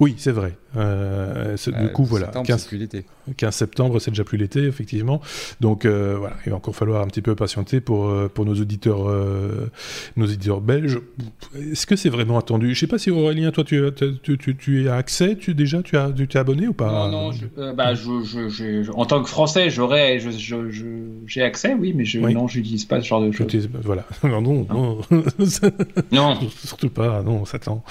Oui, c'est vrai. Euh, euh, du coup, voilà. 15, plus l'été. 15 septembre, c'est déjà plus l'été, effectivement. Donc euh, voilà, il va encore falloir un petit peu patienter pour, euh, pour nos auditeurs, euh, nos auditeurs belges. Est-ce que c'est vraiment attendu? Je sais pas si Aurélien, toi, tu, tu, tu, tu as accès, tu déjà, tu as, t'es abonné ou pas? Non, non. Je, euh, bah, je, je, je, en tant que Français, j'aurais, j'ai accès, oui, mais je, oui. non, j'utilise pas ce genre de choses. Voilà. Non, non, non. non. Surtout pas. Non, Satan.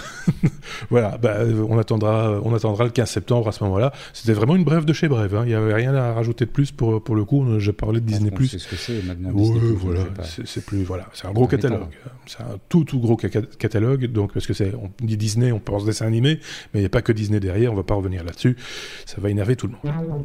voilà. Bah, on attendra, on attendra le 15 septembre à ce moment-là. C'était vraiment une brève de chez brève. Hein. Il n'y avait rien à rajouter de plus pour, pour le coup. J'ai parlé de Disney+. C'est ce que c'est maintenant. Ouais, Disney+, voilà. C'est plus voilà. C'est un gros catalogue. C'est un tout tout gros catalogue. Donc parce que c'est, on dit Disney, on pense dessin animé, mais il n'y a pas que Disney derrière. On va pas revenir là-dessus. Ça va énerver tout le monde.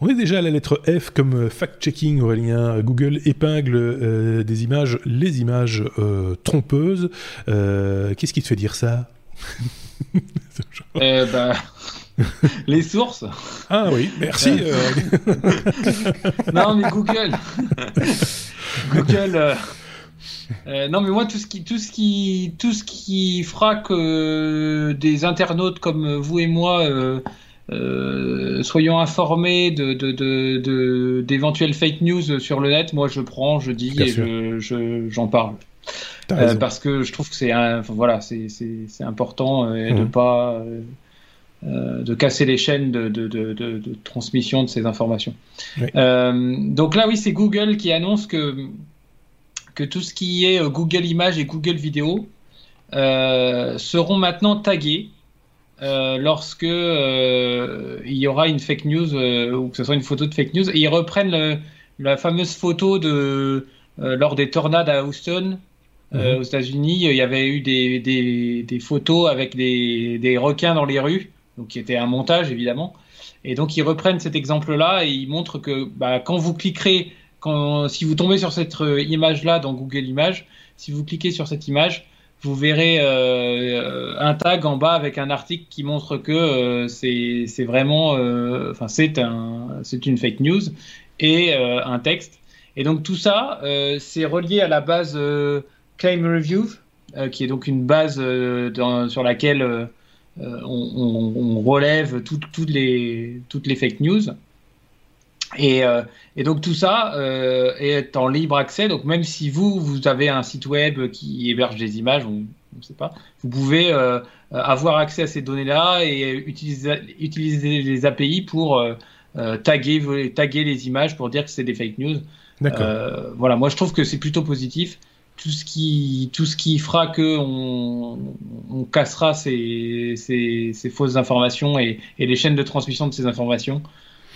On est déjà à la lettre F comme fact-checking, Aurélien. Google épingle euh, des images, les images euh, trompeuses. Euh, Qu'est-ce qui te fait dire ça? euh, bah, Les sources. Ah oui, merci. non, mais Google. Google. Euh, non, mais moi, tout ce qui, tout ce qui, tout ce qui fera que des internautes comme vous et moi euh, euh, soyons informés de, d'éventuelles de, fake news sur le net, moi, je prends, je dis Bien et je, je, j'en parle. Euh, parce que je trouve que c'est voilà c'est important euh, mmh. de pas euh, de casser les chaînes de, de, de, de, transmission de ces informations. Oui. donc là oui c'est Google qui annonce que que tout ce qui est Google Images et Google Vidéo seront maintenant tagués lorsque il y aura une fake news ou que ce soit une photo de fake news et ils reprennent le, la fameuse photo de lors des tornades à Houston euh, aux États-Unis, il y avait eu des, des, des photos avec des, des, requins dans les rues, donc qui était un montage évidemment. Et donc ils reprennent cet exemple-là et ils montrent que bah, quand vous cliquerez, quand, si vous tombez sur cette image-là dans Google Images, si vous cliquez sur cette image, vous verrez euh, un tag en bas avec un article qui montre que euh, c'est vraiment, enfin c'est un, c'est une fake news et un texte. Et donc tout ça, c'est relié à la base Claim Review, euh, qui est donc une base euh, dans, sur laquelle euh, on, on, relève tout, toutes, les, toutes les fake news. Et, et donc tout ça est en libre accès. Donc même si vous, vous avez un site web qui héberge des images, on ne sait pas, vous pouvez avoir accès à ces données-là et utiliser, utiliser les API pour taguer, taguer les images pour dire que c'est des fake news. Voilà, moi je trouve que c'est plutôt positif tout ce qui tout ce qui fera que on, on cassera ces, ces, ces, fausses informations et, et, les chaînes de transmission de ces informations.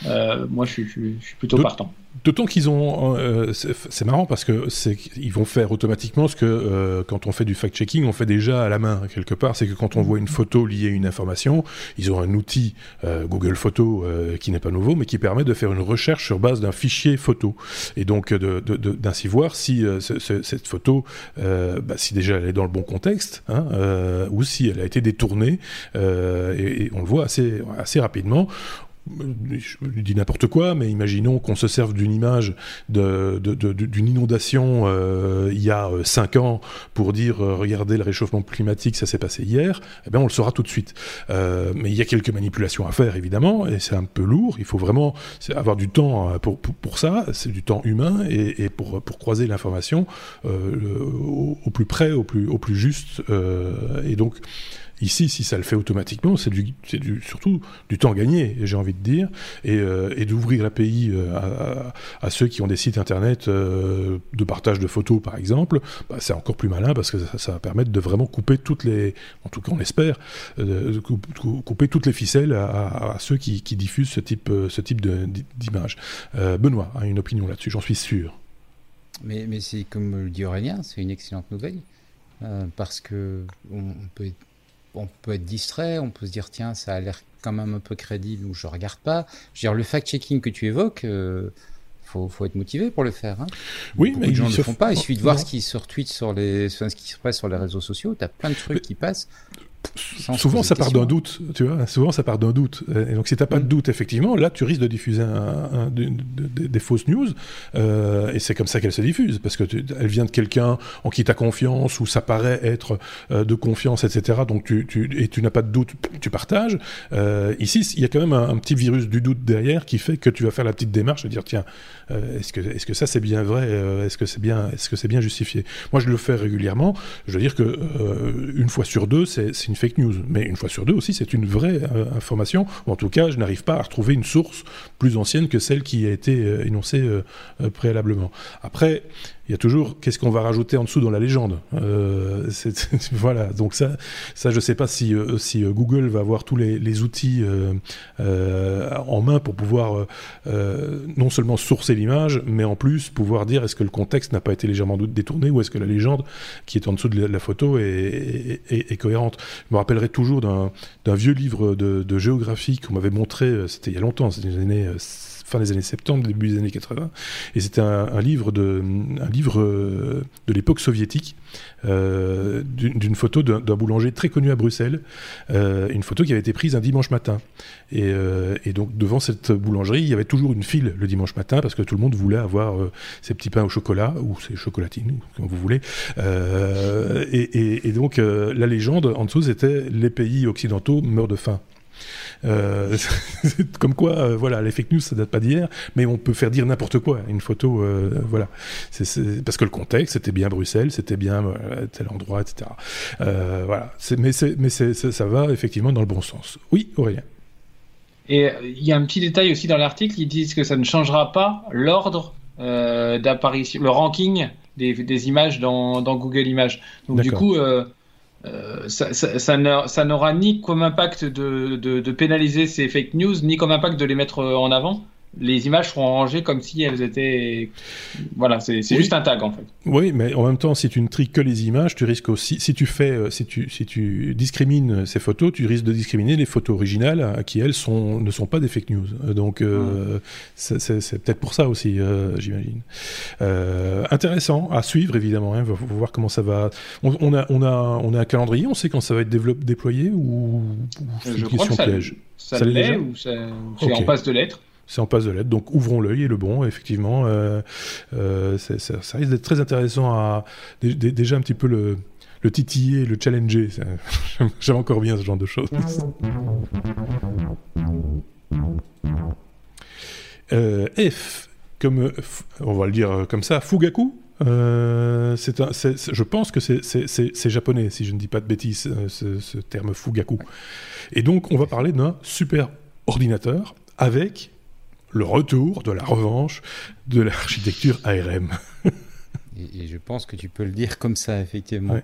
Euh, moi, je suis, je suis plutôt partant. D'autant qu'ils ont, euh, c'est marrant parce que c'est ils vont faire automatiquement ce que euh, quand on fait du fact-checking, on fait déjà à la main quelque part. C'est que quand on voit une photo liée à une information, ils ont un outil Google Photo qui n'est pas nouveau, mais qui permet de faire une recherche sur base d'un fichier photo et donc d'ainsi voir si ce, ce, cette photo, bah, si déjà elle est dans le bon contexte, hein, ou si elle a été détournée. Et, et, on le voit assez assez rapidement je dis n'importe quoi, mais imaginons qu'on se serve d'une image d'une inondation euh, il y a 5 ans pour dire euh, regardez le réchauffement climatique, ça s'est passé hier, eh bien on le saura tout de suite. Euh, mais il y a quelques manipulations à faire évidemment, et c'est un peu lourd. Il faut vraiment avoir du temps pour, ça, c'est du temps humain et, pour, croiser l'information au, au, plus près, au plus, au plus juste. et donc Ici, si ça le fait automatiquement, c'est surtout du temps gagné, j'ai envie de dire, et, euh, d'ouvrir l'API euh, à, à, ceux qui ont des sites internet euh, de partage de photos, par exemple, bah, c'est encore plus malin parce que ça, va permettre de vraiment couper toutes les, en tout cas on espère, de couper toutes les ficelles à, ceux qui, diffusent ce type, d'image. Benoît a une opinion là-dessus, j'en suis sûr. Mais, mais c'est comme le dit Aurélien, c'est une excellente nouvelle. parce que on peut on peut être distrait, on peut se dire tiens, ça a l'air quand même un peu crédible ou je regarde pas. Je veux dire, le fact-checking que tu évoques, euh, faut, faut être motivé pour le faire. Hein. Oui, Beaucoup mais de gens ne le font pas. Il suffit de voir ce qui se retweet sur les, ce qui se passe sur les réseaux sociaux. Tu as plein de trucs mais... qui passent. Souvent ça part d'un doute, tu vois. Souvent ça part d'un doute. Et donc si t'as pas de mm. doute, effectivement, là tu risques de diffuser un, des fausses news. Euh, et c'est comme ça qu'elle se diffuse, parce que elle vient de quelqu'un en qui t'as confiance ou ça paraît être euh, de confiance, etc. Donc tu, tu et tu n'as pas de doute, tu partages. Euh, ici, il y a quand même un, petit virus du doute derrière qui fait que tu vas faire la petite démarche de dire tiens, est-ce que est-ce que ça c'est bien vrai, est-ce que c'est bien est-ce que c'est bien justifié? Moi je le fais régulièrement. Je veux dire que une fois sur deux c'est une fake news, mais une fois sur deux aussi c'est une vraie information. Ou en tout cas je n'arrive pas à retrouver une source plus ancienne que celle qui a été énoncée préalablement. Après il y a toujours qu'est-ce qu'on va rajouter en dessous dans la légende? Euh, voilà, donc ça, ça je sais pas si, euh, euh, Google va avoir tous les, outils en main pour pouvoir non seulement sourcer l'image, mais en plus pouvoir dire est-ce que le contexte n'a pas été légèrement détourné ou est-ce que la légende qui est en dessous de la, photo est, cohérente? Je me rappellerai toujours d'un vieux livre de, de géographie qu'on m'avait montré, c'était il y a longtemps, c'était les années fin des années 70, début des années 80. Et c'était un, livre de, un livre euh, de l'époque soviétique, euh, d'une photo d'un boulanger très connu à Bruxelles, euh, une photo qui avait été prise un dimanche matin. Et, donc devant cette boulangerie, il y avait toujours une file le dimanche matin parce que tout le monde voulait avoir ses petits pains au chocolat ou ses chocolatines, comme vous voulez. Et, et, donc la légende en dessous, c'était les pays occidentaux meurent de faim. Euh, comme quoi, euh, voilà, les fake news, ça date pas d'hier, mais on peut faire dire n'importe quoi. Une photo, euh, voilà, c'est parce que le contexte, c'était bien Bruxelles, c'était bien tel endroit, etc. voilà, mais, mais ça va effectivement dans le bon sens. Oui, Aurélien. Et il y a un petit détail aussi dans l'article, ils disent que ça ne changera pas l'ordre d'apparition, le ranking des, images dans, Google Images. Donc du coup, euh, ça, ça, n'aura ni comme impact de, de, pénaliser ces fake news, ni comme impact de les mettre en avant les images seront rangées comme si elles étaient. Voilà, c'est juste un tag en fait. Oui, mais en même temps, si tu ne tries que les images, tu risques aussi. Si tu fais, euh, si tu, si tu discrimines ces photos, tu risques de discriminer les photos originales euh, qui elles sont ne sont pas des fake news. Euh, donc c'est peut-être pour ça aussi, j'imagine. intéressant à suivre évidemment. Hein, va voir comment ça va. On, a on a on a un calendrier. On sait quand ça va être déployé ou, Je crois que ça, ça, l'est ou c'est en passe de l'être c'est en passe de lettre. Donc ouvrons l'œil et le bon, effectivement. Euh, euh, ça, risque d'être très intéressant à déjà un petit peu le, le titiller, le challenger. J'aime encore bien ce genre de choses. Euh, F, comme on va le dire comme ça, Fugaku. c'est un, je pense que c'est japonais, si je ne dis pas de bêtises, ce, ce terme Fugaku. Et donc, on va parler d'un super ordinateur avec le retour de la revanche de l'architecture ARM. et, je pense que tu peux le dire comme ça, effectivement.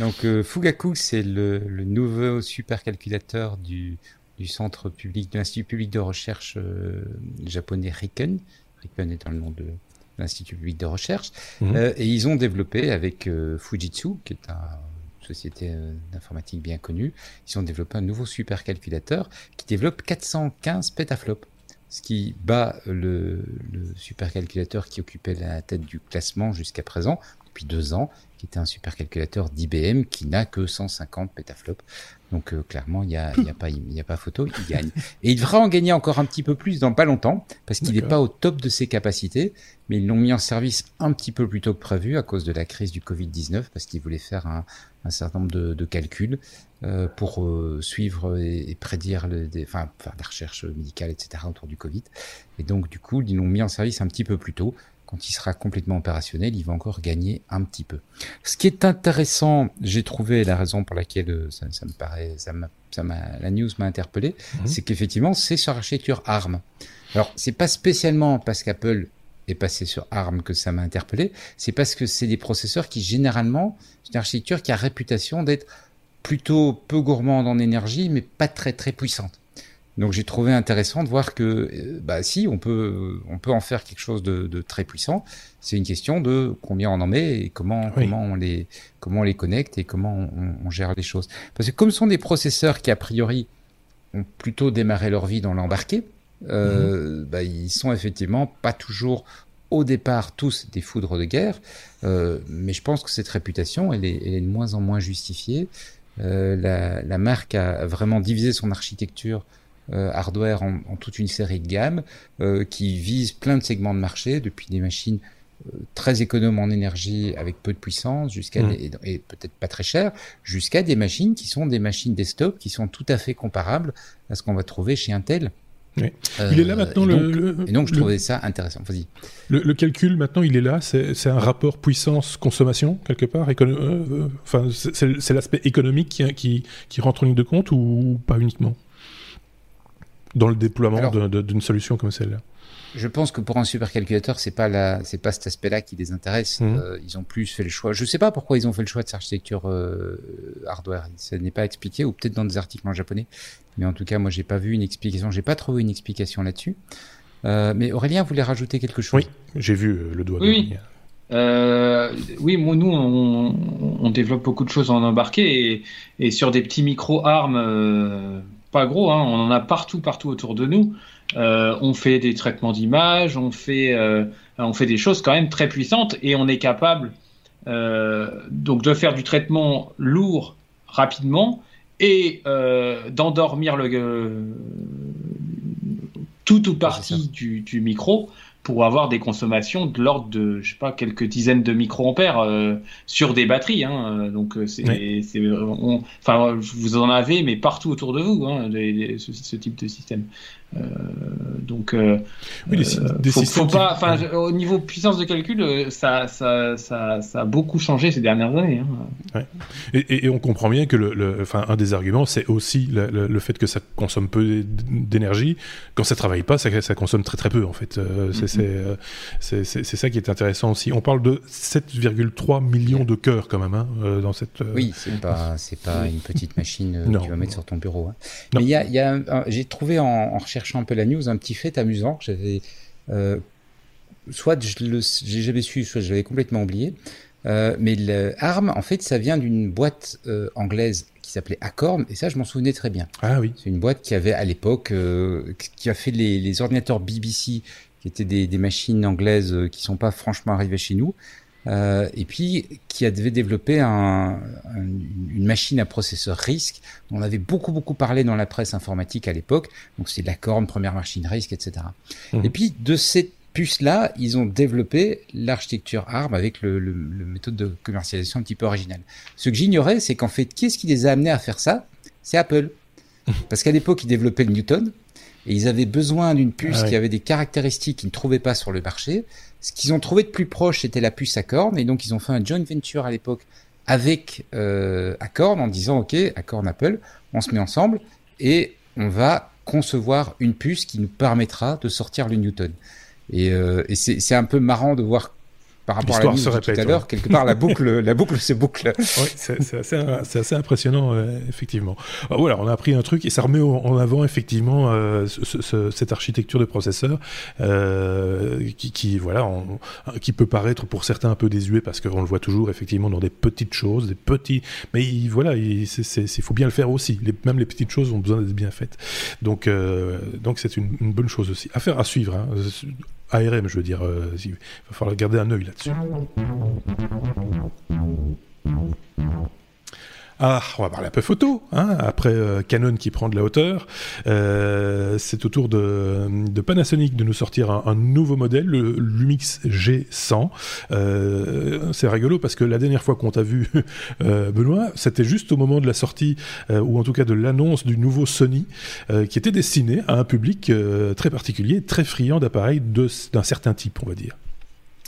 Donc, euh, Fugaku, c'est le, nouveau supercalculateur du, du centre public, de l'Institut public de recherche euh, japonais Riken. Riken étant le nom de l'Institut public de recherche. Mhm. Euh, et ils ont développé avec Fujitsu, qui est une société d'informatique bien connue, ils ont développé un nouveau supercalculateur qui développe 415 pétaflops ce qui bat le, supercalculateur qui occupait la tête du classement jusqu'à présent, depuis deux ans, qui était un supercalculateur d'IBM qui n'a que 150 pétaflops. Donc euh, clairement, il n'y a, y a, pas, y a pas photo, il gagne. Et il devra en gagner encore un petit peu plus dans pas longtemps, parce qu'il n'est pas au top de ses capacités, mais ils l'ont mis en service un petit peu plus tôt que prévu à cause de la crise du Covid-19, parce qu'ils voulaient faire un, un certain nombre de, de calculs euh, pour euh, suivre et, prédire, le, des, enfin faire des recherches médicales, etc. autour du Covid. Et donc du coup, ils l'ont mis en service un petit peu plus tôt. Quand il sera complètement opérationnel, il va encore gagner un petit peu. Ce qui est intéressant, j'ai trouvé la raison pour laquelle euh, ça, ça me paraît, ça ça la news m'a interpellé, mhm. c'est qu'effectivement, c'est sur architecture ARM. Alors, c'est pas spécialement parce qu'Apple est passé sur ARM que ça m'a interpellé, c'est parce que c'est des processeurs qui généralement, c'est une architecture qui a réputation d'être plutôt peu gourmande en énergie, mais pas très très puissante. Donc j'ai trouvé intéressant de voir que, euh, bah si, on peut, on peut en faire quelque chose de, de très puissant. C'est une question de combien on en met et comment, comment on les, comment on les connecte et comment on, on, gère les choses. Parce que comme ce sont des processeurs qui a priori ont plutôt démarré leur vie dans l'embarqué, euh, bah, ils sont effectivement pas toujours au départ tous des foudres de guerre, euh, mais je pense que cette réputation, elle est, elle est, de moins en moins justifiée la, marque a vraiment divisé son architecture hardware en, en, toute une série de gammes qui visent plein de segments de marché, depuis des machines très économes en énergie avec peu de puissance jusqu'à mmh. et, peut-être pas très cher jusqu'à des machines qui sont des machines desktop qui sont tout à fait comparables à ce qu'on va trouver chez Intel. Oui. il est là maintenant. Et le, donc, et donc je trouvais ça intéressant. Vas-y. Le, calcul maintenant, il est là. C'est un rapport puissance-consommation quelque part. Euh, euh, enfin, c'est l'aspect économique qui, qui, qui, rentre en ligne de compte ou pas uniquement? Dans le déploiement d'une solution comme celle-là. Je pense que pour un supercalculateur, c'est pas la, c'est pas cet aspect-là qui les intéresse. Mmh. Euh, ils ont plus fait le choix. Je sais pas pourquoi ils ont fait le choix de cette architecture euh, hardware. Ça n'est pas expliqué, ou peut-être dans des articles en japonais. Mais en tout cas, moi, j'ai pas vu une explication. J'ai pas trouvé une explication là-dessus. Euh, mais Aurélien voulait rajouter quelque chose. Oui, j'ai vu le doigt. Oui. Euh, oui, moi, nous, on, on, développe beaucoup de choses en embarqué et, et sur des petits micro armes, euh, pas gros, hein, on en a partout, partout autour de nous. Euh, on fait des traitements d'image, on fait, euh, on fait des choses quand même très puissantes et on est capable euh, donc de faire du traitement lourd rapidement et d'endormir le tout ou partie du, du, micro pour avoir des consommations de l'ordre de, je sais pas, quelques dizaines de microampères euh, sur des batteries. Hein. Donc c'est, enfin, vous en avez, mais partout autour de vous, hein, ce, type de système. Euh, donc, euh, oui, des, des faut, pas, au niveau puissance de calcul, ça, ça, ça, ça, a beaucoup changé ces dernières années. Hein. Ouais. Et, et, on comprend bien que le, enfin, un des arguments, c'est aussi le, le, fait que ça consomme peu d'énergie. Quand ça travaille pas, ça, ça consomme très très peu en fait. C'est euh, c'est ça qui est intéressant aussi. On parle de 7,3 millions de cœurs quand même hein, euh, dans cette. Euh, oui, c'est pas c'est pas une petite machine que tu vas mettre sur ton bureau. Hein. Mais il y a, j'ai trouvé en, recherchant un peu la news un petit fait amusant. J'avais soit je l'ai jamais su, soit je l'avais complètement oublié. mais l'arme, en fait, ça vient d'une boîte anglaise qui s'appelait Acorn, et ça, je m'en souvenais très bien. Ah oui. C'est une boîte qui avait à l'époque, qui a fait les, les, ordinateurs BBC qui étaient des, des, machines anglaises euh, qui sont pas franchement arrivées chez nous, euh, et puis qui devait développer un, une machine à processeur RISC. On avait beaucoup beaucoup parlé dans la presse informatique à l'époque. Donc c'est la corne, première machine RISC, etc. Mmh. Et puis de cette puce-là, ils ont développé l'architecture ARM avec le, le, le, méthode de commercialisation un petit peu originale. Ce que j'ignorais, c'est qu'en fait, qu'est-ce qui les a amenés à faire ça? C'est Apple. Parce qu'à l'époque, ils développaient le Newton, et ils avaient besoin d'une puce ah qui avait des caractéristiques qu'ils ne trouvaient pas sur le marché. Ce qu'ils ont trouvé de plus proche, c'était la puce Acorn, et donc ils ont fait un joint venture à l'époque avec euh, Acorn en disant ok, Acorn Apple, on se met ensemble et on va concevoir une puce qui nous permettra de sortir le Newton. Et, euh, et c'est un peu marrant de voir par rapport à la se répète, tout à l'heure, quelque part la boucle, la boucle se boucle. Oui, c'est assez, assez, impressionnant, euh, effectivement. Alors, voilà, on a appris un truc et ça remet en avant effectivement euh, ce, ce, cette architecture de processeur euh, qui, qui, voilà, qui peut paraître pour certains un peu désuet parce qu'on le voit toujours effectivement dans des petites choses, des petits, mais il, voilà, il faut bien le faire aussi. Les, même les petites choses ont besoin d'être bien faites. Donc, donc c'est une, une, bonne chose aussi. Affaire à suivre. Hein. ARM, je veux dire. Euh, il va falloir garder un œil là-dessus. Ah, on va parler un peu photo. Hein Après euh, Canon qui prend de la hauteur, euh, c'est au tour de, Panasonic de nous sortir un, nouveau modèle, le Lumix G100. Euh, c'est rigolo parce que la dernière fois qu'on t'a vu, Benoît, c'était juste au moment de la sortie, ou en tout cas de l'annonce du nouveau Sony, qui était destiné à un public très particulier, très friand d'appareils d'un certain type, on va dire.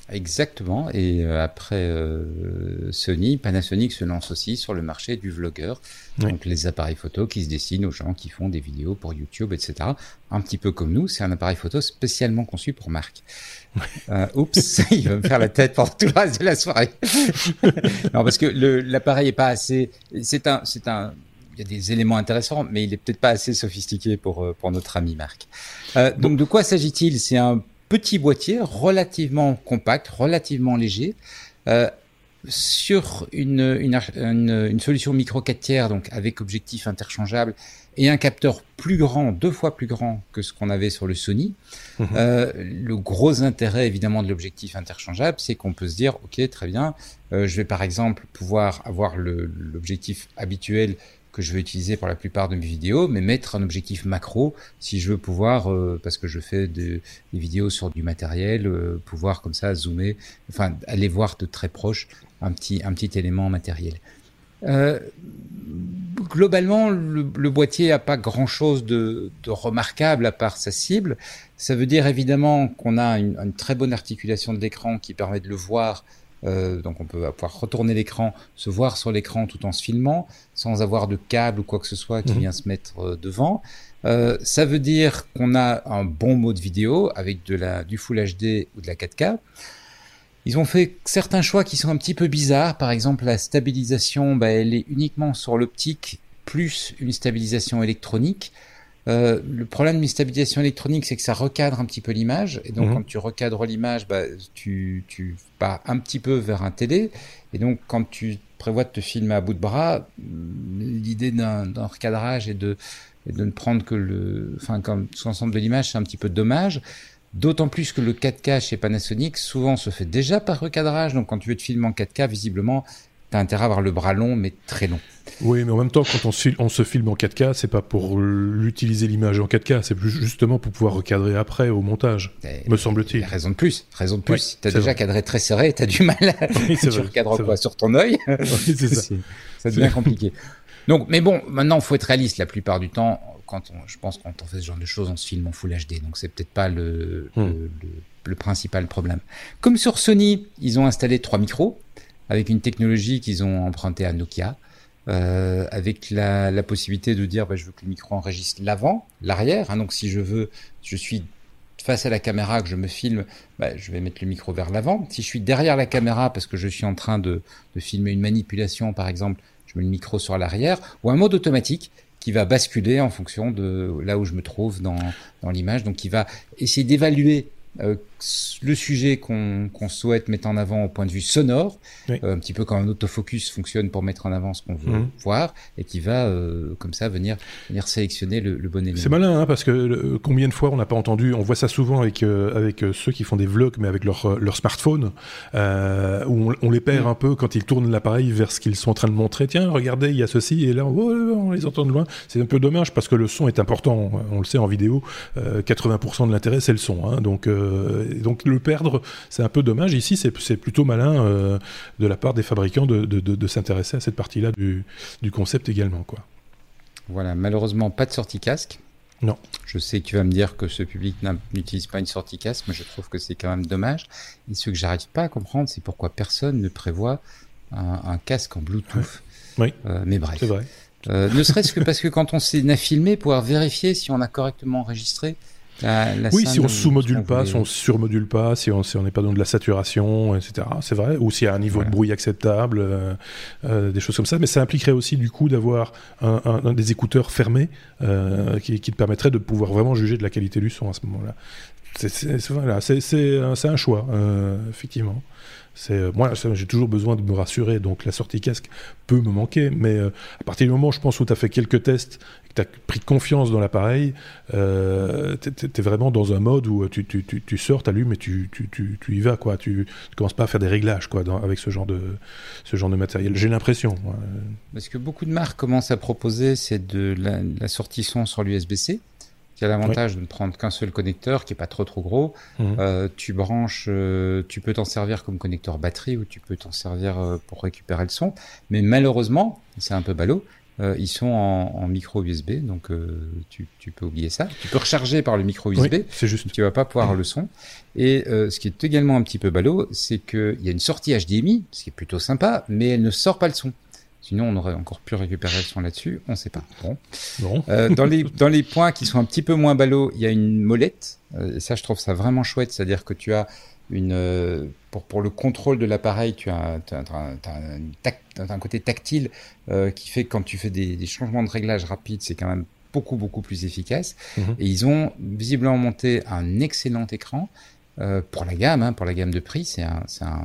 Exactement. Et euh, après euh, Sony, Panasonic se lance aussi sur le marché du vlogueur. Donc les appareils photo qui se dessinent aux gens qui font des vidéos pour YouTube, etc. Un petit peu comme nous, c'est un appareil photo spécialement conçu pour Marc. Euh, oups, il va me faire la tête pendant tout le reste de la soirée. non, parce que l'appareil est pas assez. C'est un, c'est un. Il y a des éléments intéressants, mais il est peut-être pas assez sophistiqué pour pour notre ami Marc. Euh, donc de quoi s'agit-il? C'est un petit boîtier relativement compact, relativement léger, euh, sur une, une, une, solution micro 4 tiers, donc avec objectif interchangeable et un capteur plus grand, deux fois plus grand que ce qu'on avait sur le Sony. Mhm. Euh, le gros intérêt évidemment de l'objectif interchangeable, c'est qu'on peut se dire, ok, très bien, euh, je vais par exemple pouvoir avoir l'objectif habituel que je vais utiliser pour la plupart de mes vidéos, mais mettre un objectif macro si je veux pouvoir, euh, parce que je fais des vidéos sur du matériel, euh, pouvoir comme ça zoomer, enfin aller voir de très proche un petit, un petit élément matériel. Euh, globalement, le, boîtier a pas grand-chose de, remarquable à part sa cible. Ça veut dire évidemment qu'on a une, une, très bonne articulation de l'écran qui permet de le voir euh, donc on peut pouvoir retourner l'écran, se voir sur l'écran tout en se filmant, sans avoir de câble ou quoi que ce soit qui mhm. vient se mettre euh, devant. Euh, ça veut dire qu'on a un bon mode vidéo avec de la, du Full HD ou de la 4K. Ils ont fait certains choix qui sont un petit peu bizarres. Par exemple, la stabilisation, bah, elle est uniquement sur l'optique plus une stabilisation électronique. Euh, le problème de stabilisation électronique, c'est que ça recadre un petit peu l'image. Et donc, mhm. quand tu recadres l'image, bah, tu, tu pars un petit peu vers un télé. Et donc, quand tu prévois de te filmer à bout de bras, l'idée d'un recadrage et de, et de ne prendre que le, enfin, comme tout l'ensemble de l'image, c'est un petit peu dommage. D'autant plus que le 4K chez Panasonic souvent se fait déjà par recadrage. Donc, quand tu veux te filmer en 4K, visiblement, tu as intérêt à avoir le bras long, mais très long. Oui, mais en même temps, quand on se, on se filme en 4K, c'est pas pour l'utiliser l'image en 4K, c'est justement pour pouvoir recadrer après au montage, me semble-t-il. Raison de plus, raison de plus. si tu as déjà cadré très serré, tu as du mal à... tu recadres quoi sur ton œil c'est ça. ça devient compliqué. Donc, mais bon, maintenant, faut être réaliste. La plupart du temps, quand on, je pense quand on fait ce genre de choses, on se filme en Full HD. Donc, c'est peut-être pas le, hmm. le, le, principal problème. Comme sur Sony, ils ont installé trois micros avec une technologie qu'ils ont empruntée à Nokia. Euh, avec la, la, possibilité de dire bah, je veux que le micro enregistre l'avant, l'arrière. Hein, donc si je veux, je suis face à la caméra, que je me filme, bah, je vais mettre le micro vers l'avant. Si je suis derrière la caméra parce que je suis en train de, de filmer une manipulation, par exemple, je mets le micro sur l'arrière, ou un mode automatique qui va basculer en fonction de là où je me trouve dans, dans l'image, donc qui va essayer d'évaluer euh, le sujet qu'on souhaite mettre en avant au point de vue sonore, euh, un petit peu comme un autofocus fonctionne pour mettre en avant ce qu'on veut mhm. voir, et qui va euh, comme ça venir, venir sélectionner le, bon élément. C'est malin, hein, parce que combien de fois on n'a pas entendu, on voit ça souvent avec, avec ceux qui font des vlogs, mais avec leur, leur smartphone, où on, les perd mhm. un peu quand ils tournent l'appareil vers ce qu'ils sont en train de montrer. Tiens, regardez, il y a ceci, et là, on les entend de loin. C'est un peu dommage, parce que le son est important, on le sait en vidéo, 80% de l'intérêt c'est le son. Hein, donc, donc le perdre, c'est un peu dommage. Ici, c'est plutôt malin euh, de la part des fabricants de, s'intéresser à cette partie-là du, concept également. Quoi. Voilà, malheureusement, pas de sortie casque. Non. Je sais que tu vas me dire que ce public n'utilise pas une sortie casque, mais je trouve que c'est quand même dommage. Et ce que j'arrive pas à comprendre, c'est pourquoi personne ne prévoit un, casque en Bluetooth. Oui. Euh, mais bref. C'est vrai. Euh, ne serait-ce que parce que quand on s'est filmé, pouvoir vérifier si on a correctement enregistré, oui, si on sous-module pas, si on surmodule pas, si on n'est pas dans de la saturation, etc. C'est vrai. Ou s'il y a un niveau de bruit acceptable, euh, euh, des choses comme ça. Mais ça impliquerait aussi du coup d'avoir un, des écouteurs fermés euh, qui, qui te permettrait de pouvoir vraiment juger de la qualité du son à ce moment-là. C'est un choix, effectivement. C'est euh, moi, j'ai toujours besoin de me rassurer, donc la sortie casque peut me manquer, mais euh, à partir du moment, je pense où tu as fait quelques tests, que tu as pris confiance dans l'appareil, euh, tu es, vraiment dans un mode où tu, tu, tu, tu sors, t'allumes et tu, tu, tu, y vas, quoi. Tu, ne commences pas à faire des réglages, quoi, avec ce genre de ce genre de matériel. J'ai l'impression. Parce que beaucoup de marques commencent à proposer, c'est de la, la sortie son sur l'USB-C qui a l'avantage de ne prendre qu'un seul connecteur, qui est pas trop trop gros. Mhm. Euh, tu branches, euh, tu peux t'en servir comme connecteur batterie ou tu peux t'en servir euh, pour récupérer le son. Mais malheureusement, c'est un peu ballot. Ils sont en, en, micro USB, donc tu, tu, peux oublier ça. Tu peux recharger par le micro USB, c'est juste. Tu vas pas pouvoir le son. Et ce qui est également un petit peu ballot, c'est qu'il y a une sortie HDMI, ce qui est plutôt sympa, mais elle ne sort pas le son. Sinon, on aurait encore pu récupérer le son là-dessus. On ne sait pas. Bon. Euh, dans, les, dans les points qui sont un petit peu moins ballots, il y a une molette. Euh, et ça, je trouve ça vraiment chouette. C'est-à-dire que tu as une. Euh, pour, pour le contrôle de l'appareil, tu as, un, côté tactile qui fait que quand tu fais des, changements de réglage rapides, c'est quand même beaucoup, beaucoup plus efficace. Mhm. Et ils ont visiblement monté un excellent écran. pour la gamme, hein, pour la gamme de prix, c'est un, un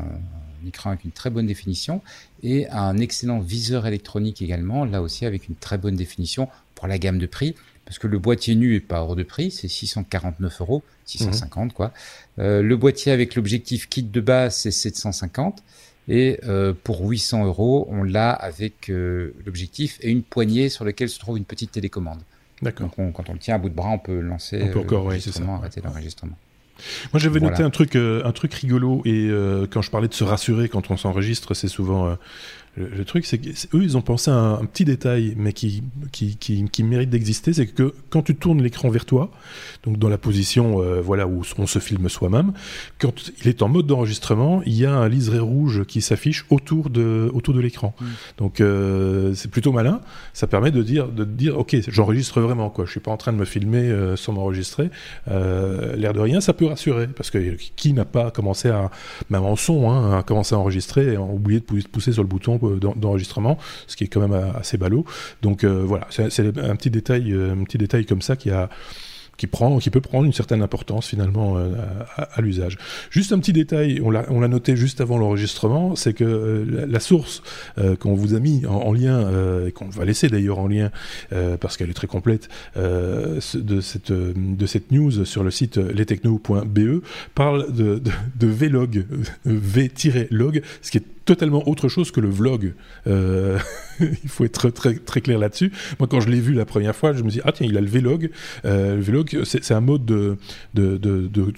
écran avec une très bonne définition et un excellent viseur électronique également, là aussi avec une très bonne définition pour la gamme de prix parce que le boîtier nu est pas hors de prix, c'est 649 euros, 650 quoi. Euh, le boîtier avec l'objectif kit de base, c'est 750. Et euh, pour 800 euros, on l'a avec euh, l'objectif et une poignée sur laquelle se trouve une petite télécommande. D'accord. Donc quand on le tient à bout de bras, on peut lancer on peut encore, oui, c'est ça. arrêter l'enregistrement. Moi, j'avais noté un truc, un truc rigolo et quand je parlais de se rassurer quand on s'enregistre, c'est souvent le, truc, c'est qu'eux, ils ont pensé à un, petit détail, mais qui, qui, qui, qui mérite d'exister, c'est que quand tu tournes l'écran vers toi, donc dans la position euh, voilà, où on se filme soi-même, quand il est en mode d'enregistrement, il y a un liseré rouge qui s'affiche autour de, autour de l'écran. Mm. Donc euh, c'est plutôt malin, ça permet de dire, de dire ok, j'enregistre vraiment, quoi. je suis pas en train de me filmer euh, sans m'enregistrer. L'air de rien, ça peut rassurer, parce que qui n'a pas commencé à, même en son, hein, à commencer à enregistrer et a oublié de pousser sur le bouton d'enregistrement, ce qui est quand même assez ballot. Donc euh, voilà, c'est un petit détail, euh, un petit détail comme ça qui a qui, prend, qui peut prendre une certaine importance finalement euh, à, l'usage. Juste un petit détail, on l'a noté juste avant l'enregistrement, c'est que euh, la, source euh, qu'on vous a mis en, lien, et qu'on va laisser d'ailleurs en lien, parce qu'elle est très complète, de, cette, news sur le site lestechno.be, parle de, de, de vlog, v-log, ce qui est totalement autre chose que le vlog. Euh, il faut être très, très clair là-dessus. Moi, quand je l'ai vu la première fois, je me dis ah tiens, il a le vlog. Euh, le vlog, c'est un mode de, de, de, de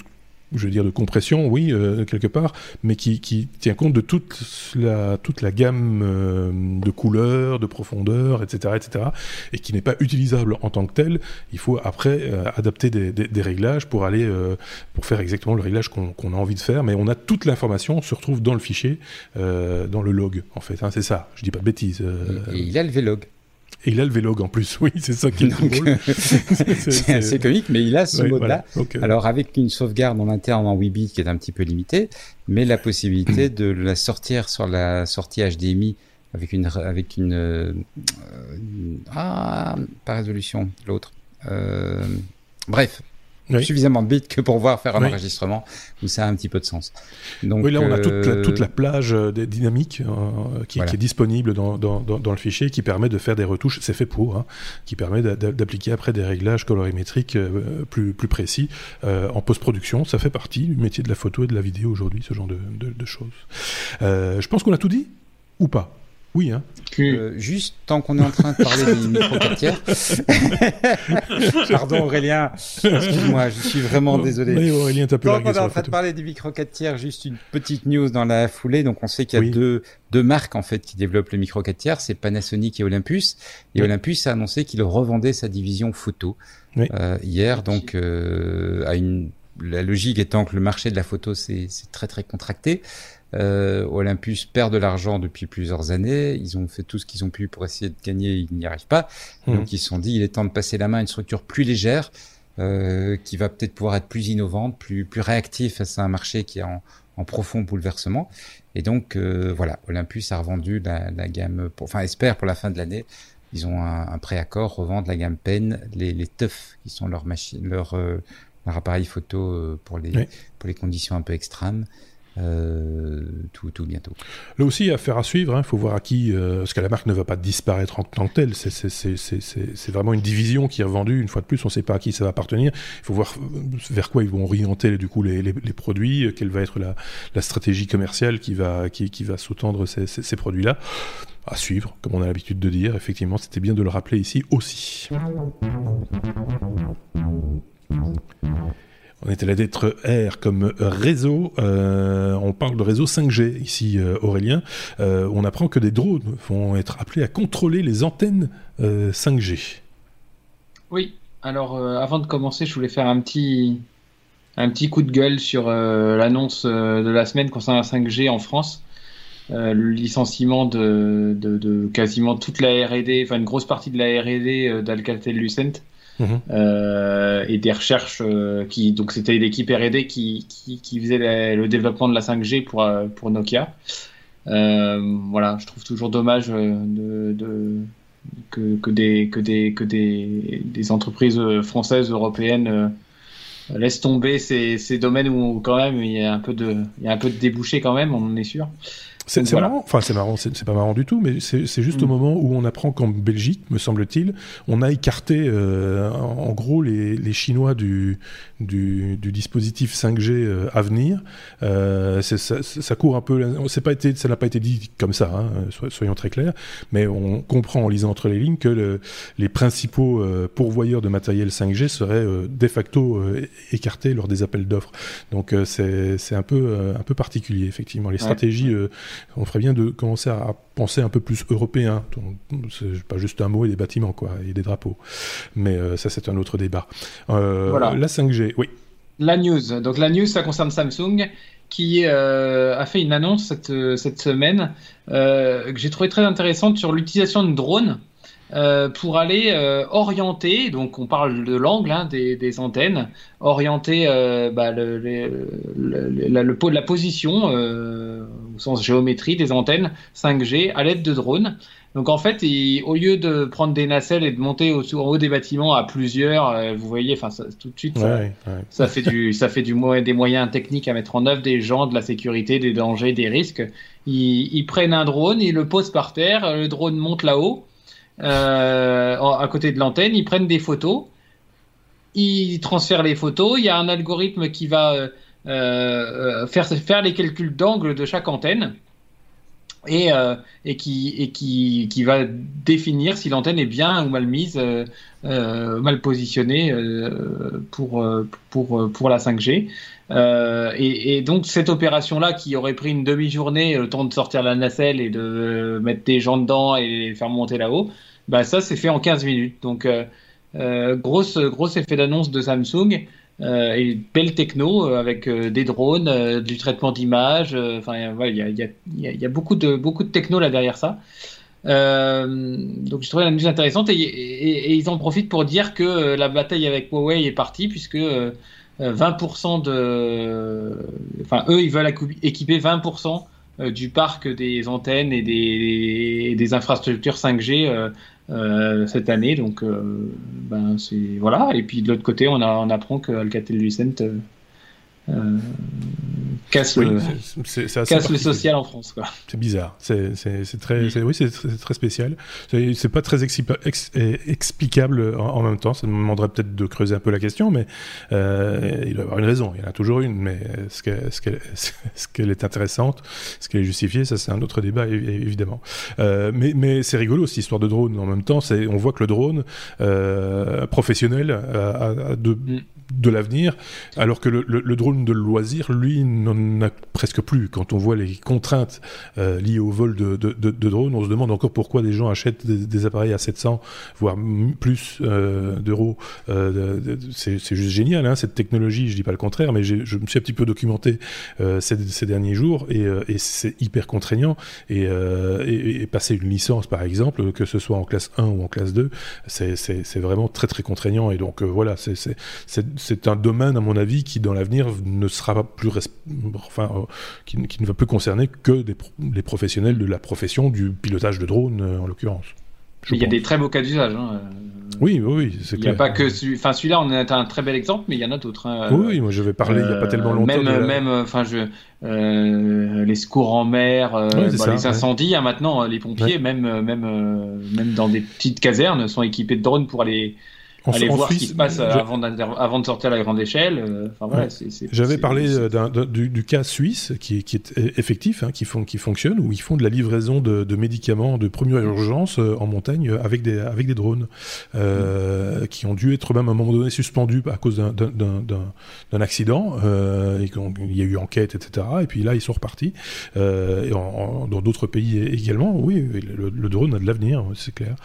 je veux dire de compression, oui, euh, quelque part, mais qui, tient compte de toute la, toute la gamme euh, de couleurs, de profondeur, etc., etc., et qui n'est pas utilisable en tant que tel. Il faut après euh, adapter des, réglages pour aller pour faire exactement le réglage qu'on a envie de faire, mais on a toute l'information, on se retrouve dans le fichier, dans le log, en fait. Hein, c'est ça. Je dis pas de bêtises. Et, il a le vlog. Et il a le vlog en plus, oui, c'est ça qui est drôle. c'est assez comique, mais il a ce mode-là. Alors avec une sauvegarde en interne en 8 bits qui est un petit peu limitée, mais la possibilité de la sortir sur la sortie HDMI avec une avec une, euh, ah pas résolution l'autre. Euh, bref, suffisamment de bits que pour voir faire un enregistrement où ça a un petit peu de sens. Donc, oui, là on a toute la, toute la euh, plage euh, dynamique euh, qui, est disponible dans, dans, dans, le fichier qui permet de faire des retouches, c'est fait pour, hein, qui permet d'appliquer après des réglages colorimétriques plus, plus précis en post-production. Ça fait partie du métier de la photo et de la vidéo aujourd'hui, ce genre de, de, de choses. je pense qu'on a tout dit ou pas? Oui, hein. Euh, juste tant qu'on est en train de parler des micro Pardon Aurélien, excuse-moi, je suis vraiment désolé. Oui, Aurélien, t'as Tant qu'on est en train de parler des micro tiers, juste une petite news dans la foulée. Donc on sait qu'il y a deux, deux marques en fait qui développent le micro 4 tiers, c'est Panasonic et Olympus. Et Olympus a annoncé qu'il revendait sa division photo euh, hier, donc euh, à une la logique étant que le marché de la photo c'est très très contracté. Euh, Olympus perd de l'argent depuis plusieurs années. Ils ont fait tout ce qu'ils ont pu pour essayer de gagner, ils n'y arrivent pas. Mmh. Donc ils se sont dit, il est temps de passer la main à une structure plus légère, euh, qui va peut-être pouvoir être plus innovante, plus plus réactive face à un marché qui est en, en profond bouleversement. Et donc euh, voilà, Olympus a revendu la, la gamme, pour, enfin espère pour la fin de l'année. Ils ont un, un préaccord, revendre la gamme Pen, les, les TUF qui sont leurs machines, leur, euh, leur appareil photo euh, pour les pour les conditions un peu extrêmes. Euh, tout, bientôt. Là aussi, affaire à suivre. Il hein, faut voir à qui, euh, parce que la marque ne va pas disparaître en tant que telle. C'est vraiment une division qui est vendue. Une fois de plus, on ne sait pas à qui ça va appartenir. Il faut voir euh, vers quoi ils vont orienter du coup les, produits, quelle va être la, stratégie commerciale qui va, qui, sous-tendre ces produits-là. À suivre, comme on a l'habitude de dire. Effectivement, c'était bien de le rappeler ici aussi. On était là d'être R comme réseau. Euh, on parle de réseau 5G ici, euh, Aurélien. Euh, on apprend que des drones vont être appelés à contrôler les antennes 5G. Oui. Alors, avant de commencer, je voulais faire un petit, coup de gueule sur l'annonce de la semaine concernant la 5G en France. le licenciement de, quasiment toute la R&D, enfin une grosse partie de la R&D d'Alcatel-Lucent Mhm. Euh, et des recherches euh, qui donc c'était l'équipe R&D qui, qui, faisait le développement de la 5G pour euh, pour Nokia. voilà, je trouve toujours dommage que, que, des que des que des, des entreprises françaises européennes laisse tomber ces, ces, domaines où quand même il y a un peu de, il y a un peu de débouché quand même, on en est sûr. C'est marrant, enfin c'est marrant, c'est pas marrant du tout, mais c'est juste au mm. moment où on apprend qu'en Belgique, me semble-t-il, on a écarté euh, en, gros les, les Chinois du, du, du, dispositif 5G euh, à venir. Euh, ça, ça, court un peu, pas été, ça n'a pas été dit comme ça, hein, soyons très clairs, mais on comprend en lisant entre les lignes que le, les principaux euh, pourvoyeurs de matériel 5G seraient de facto écartés lors des appels d'offres. Donc c'est un peu un peu particulier effectivement. Les stratégies on ferait bien de commencer à penser un peu plus européen. C'est pas juste un mot et des bâtiments, quoi, et des drapeaux. Mais euh, ça, c'est un autre débat. Euh, voilà. La 5G, oui. La news. Donc la news, ça concerne Samsung qui euh, a fait une annonce cette, cette semaine que j'ai trouvé très intéressante sur l'utilisation de drones euh, pour aller euh, orienter, donc on parle de l'angle hein, des, des, antennes, orienter euh, bah, le, le, le, la, la, position au sens géométrie des antennes 5G à l'aide de drones. Donc en fait, au lieu de prendre des nacelles et de monter au, en haut des bâtiments à plusieurs, vous voyez, enfin tout de suite, ça, ça, fait du, ça fait du des moyens techniques à mettre en œuvre, des gens, de la sécurité, des dangers, des risques. Ils, ils prennent un drone, ils le posent par terre, le drone monte là-haut à côté de l'antenne, ils prennent des photos, ils transfèrent les photos, il y a un algorithme qui va euh, euh, faire, faire les calculs d'angle de chaque antenne et, et, qui, et qui, qui, va définir si l'antenne est bien ou mal mise, mal positionnée pour, pour, pour la 5G. et, et, donc cette opération-là, qui aurait pris une demi-journée, le temps de sortir la nacelle et de mettre des gens dedans et faire monter là-haut, bah ça c'est fait en 15 minutes. Donc euh, euh, grosse gros effet d'annonce de Samsung. Euh, et belle techno euh, avec euh, des drones, euh, du traitement d'image. Enfin, il y a, beaucoup de techno là derrière ça. donc je trouvais la news intéressante et, ils en profitent pour dire que la bataille avec Huawei est partie puisque 20% de, enfin eux ils veulent équiper 20% du parc des antennes et des infrastructures 5G euh, cette année. Donc, euh, ben, c'est voilà. Et puis de l'autre côté, on, a, on apprend que Alcatel Lucent euh, euh, casse, le, casse le social en France. C'est bizarre. C'est très, oui, c'est très spécial. C'est pas très explicable en, même temps. Ça me demanderait peut-être de creuser un peu la question, mais euh, il doit y avoir une raison. Il y en a toujours une, mais est-ce qu'elle est, qu est intéressante, est-ce qu'elle est justifiée Ça, c'est un autre débat, évidemment. Euh, mais mais c'est rigolo cette histoire de drone. En même temps, on voit que le drone euh, professionnel a, de, mm de l'avenir, alors que le, drone de loisir, lui, n'en a presque plus. Quand on voit les contraintes euh, liées au vol de, drones, on se demande encore pourquoi des gens achètent des, appareils à 700, voire plus euh, d'euros. Euh, c'est juste génial, hein, cette technologie, je dis pas le contraire, mais je me suis un petit peu documenté ces, derniers jours, et, c'est hyper contraignant. Et, et, passer une licence, par exemple, que ce soit en classe 1 ou en classe 2, c'est vraiment très très contraignant. Et donc voilà, c'est un domaine, à mon avis, qui dans l'avenir ne sera plus, enfin, euh, qui, ne va plus concerner que des les professionnels de la profession du pilotage de drone, euh, en l'occurrence. Il y a des très beaux cas d'usage. Hein. Oui, oui, c'est clair. Il n'y a pas que, enfin, celui-là, on est un très bel exemple, mais il y en a d'autres. Hein. Oui, moi, je vais parler. il n'y a pas tellement longtemps. Même, même, enfin, je, les secours en mer, les incendies. Hein, maintenant, les pompiers, même, même, même dans des petites casernes, sont équipés de drones pour aller aller voir ce qui se passe avant, avant, de sortir à la grande échelle. Euh, voilà, J'avais parlé du, du, cas suisse qui, qui est effectif, hein, qui, font, qui fonctionne, où ils font de la livraison de, de médicaments de première urgence euh, en montagne avec des, avec des drones, euh, qui ont dû être même à un moment donné suspendus à cause d'un accident. Euh, et il y a eu enquête, etc. Et puis là, ils sont repartis. Euh, et en, dans d'autres pays également, oui, le, drone a de l'avenir, c'est clair.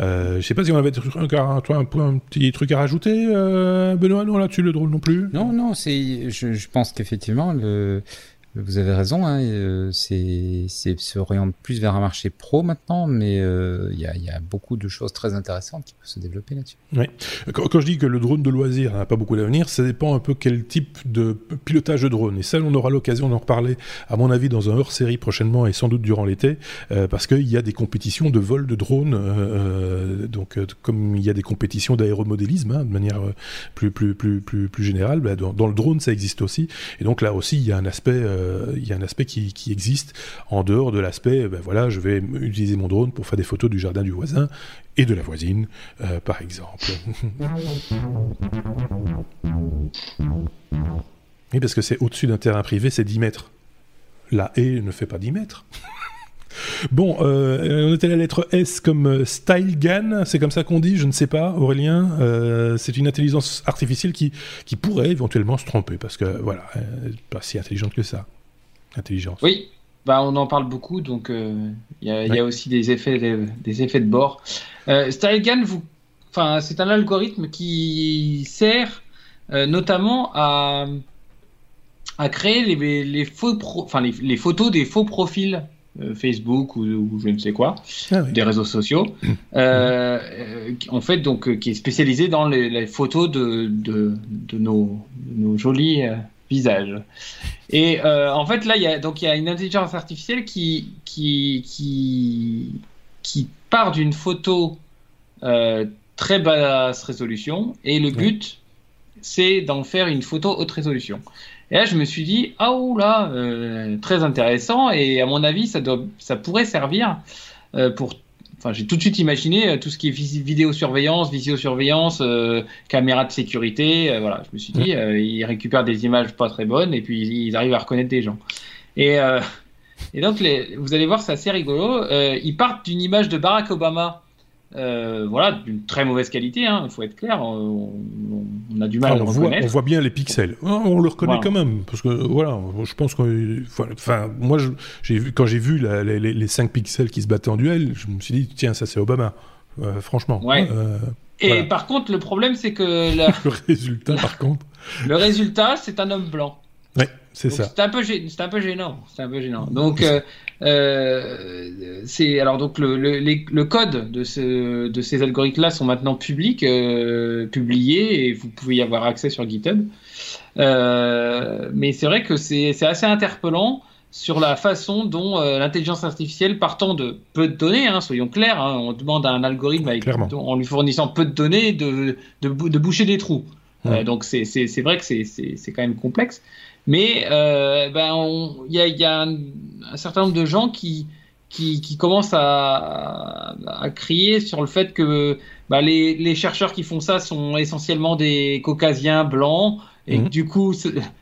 Euh, je sais pas si on avait un, un, un point petit truc à rajouter, euh, Benoît? Non, là-dessus, le drôle non plus. Non, non, c'est, je, pense qu'effectivement, le, Vous avez raison, hein, euh, c'est se oriente plus vers un marché pro maintenant, mais euh, il y, a, beaucoup de choses très intéressantes qui peuvent se développer là-dessus. Oui. Quand, je dis que le drone de loisir n'a pas beaucoup d'avenir, ça dépend un peu quel type de pilotage de drone. Et ça, on aura l'occasion d'en reparler, à mon avis, dans un hors-série prochainement et sans doute durant l'été, euh, parce qu'il y a des compétitions de vol de drone, donc comme il y a des compétitions d'aéromodélisme, hein, de manière plus, plus, plus, plus, plus générale, bah, dans, le drone, ça existe aussi. Et donc là aussi, il y a un aspect il y a un aspect qui, existe en dehors de l'aspect, ben voilà, je vais utiliser mon drone pour faire des photos du jardin du voisin et de la voisine, euh, par exemple. oui, parce que c'est au-dessus d'un terrain privé, c'est 10 mètres. La haie ne fait pas 10 mètres. Bon, euh, on était à la lettre S comme StyleGAN, c'est comme ça qu'on dit, je ne sais pas, Aurélien. Euh, c'est une intelligence artificielle qui, pourrait éventuellement se tromper, parce que voilà, n'est pas si intelligente que ça. Intelligence. Oui, bah, on en parle beaucoup, donc euh, il y, a, y, a aussi des effets, des, des effets de bord. Euh, StyleGAN, vous, enfin, c'est un algorithme qui sert notamment à, à créer les, les, faux enfin, les, les photos des faux profils euh, Facebook ou, ou, je ne sais quoi, ah oui. des réseaux sociaux, mmh. euh, en fait donc euh, qui est spécialisé dans les, les photos de, de, de, nos, de, nos, jolis euh, visages. Et euh, en fait là il y a donc il y a une intelligence artificielle qui qui qui, qui part d'une photo très basse résolution et le but c'est d'en faire une photo haute résolution. Et là, je me suis dit, ah oh là, euh, très intéressant. Et à mon avis, ça, doit, ça pourrait servir euh, pour. Enfin, j'ai tout de suite imaginé euh, tout ce qui est vidéosurveillance, visiosurveillance, euh, caméra de sécurité. Euh, voilà, je me suis dit, ils récupèrent des images pas très bonnes et puis ils arrivent à reconnaître des gens. Et, et donc, les, vous allez voir, c'est assez rigolo. ils partent d'une image de Barack Obama euh, voilà, d'une très mauvaise qualité, il hein, faut être clair, on, on, a du mal ah, à le on reconnaître. Voit, on voit bien les pixels, ah, on le reconnaît voilà. quand même, parce que voilà, je pense que, enfin, moi, j'ai vu, quand j'ai vu la, les, les 5 pixels qui se battaient en duel, je me suis dit, tiens, ça c'est Obama, euh, franchement. Ouais. Euh, Et voilà. par contre, le problème, c'est que la... le résultat, par contre, le résultat, c'est un homme blanc. Ouais, c'est ça. C'est un peu, c'est un peu gênant. C'est un peu gênant. Donc, euh, c'est alors donc le, le, les, le, code de, ce, de ces algorithmes-là sont maintenant publics, euh, publiés, et vous pouvez y avoir accès sur GitHub. Euh, mais c'est vrai que c'est assez interpellant sur la façon dont l'intelligence artificielle, partant de peu de données, hein, soyons clairs, hein, on demande à un algorithme avec, en lui fournissant peu de données de, de, de boucher des trous. Donc c'est vrai que c'est quand même complexe. Mais euh, ben il y a, y a un, un, certain nombre de gens qui qui, qui commencent à, à, crier sur le fait que bah, les, les, chercheurs qui font ça sont essentiellement des caucasiens blancs et mmh. que du coup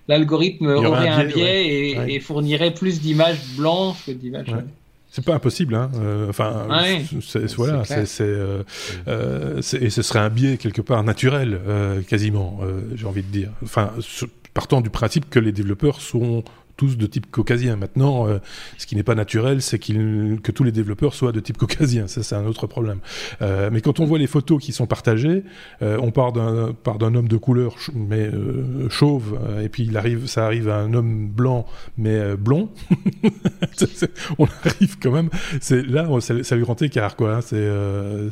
l'algorithme aurait un biais, un biais ouais. Et, ouais. et, fournirait plus d'images blanches que d'images. Ouais. C'est pas impossible, hein. Euh, enfin, ah oui. voilà, c'est euh, euh, et ce serait un biais quelque part naturel, euh, quasiment, euh, j'ai envie de dire. Enfin, partant du principe que les développeurs sont tous de type caucasien. Maintenant, euh, ce qui n'est pas naturel, c'est qu que tous les développeurs soient de type caucasien. Ça, c'est un autre problème. Euh, mais quand on voit les photos qui sont partagées, euh, on part d'un part d'un homme de couleur mais chauve, et puis il arrive, ça arrive à un homme blanc mais blond. on arrive quand même. C'est là, ça lui rend écart, quoi. Hein,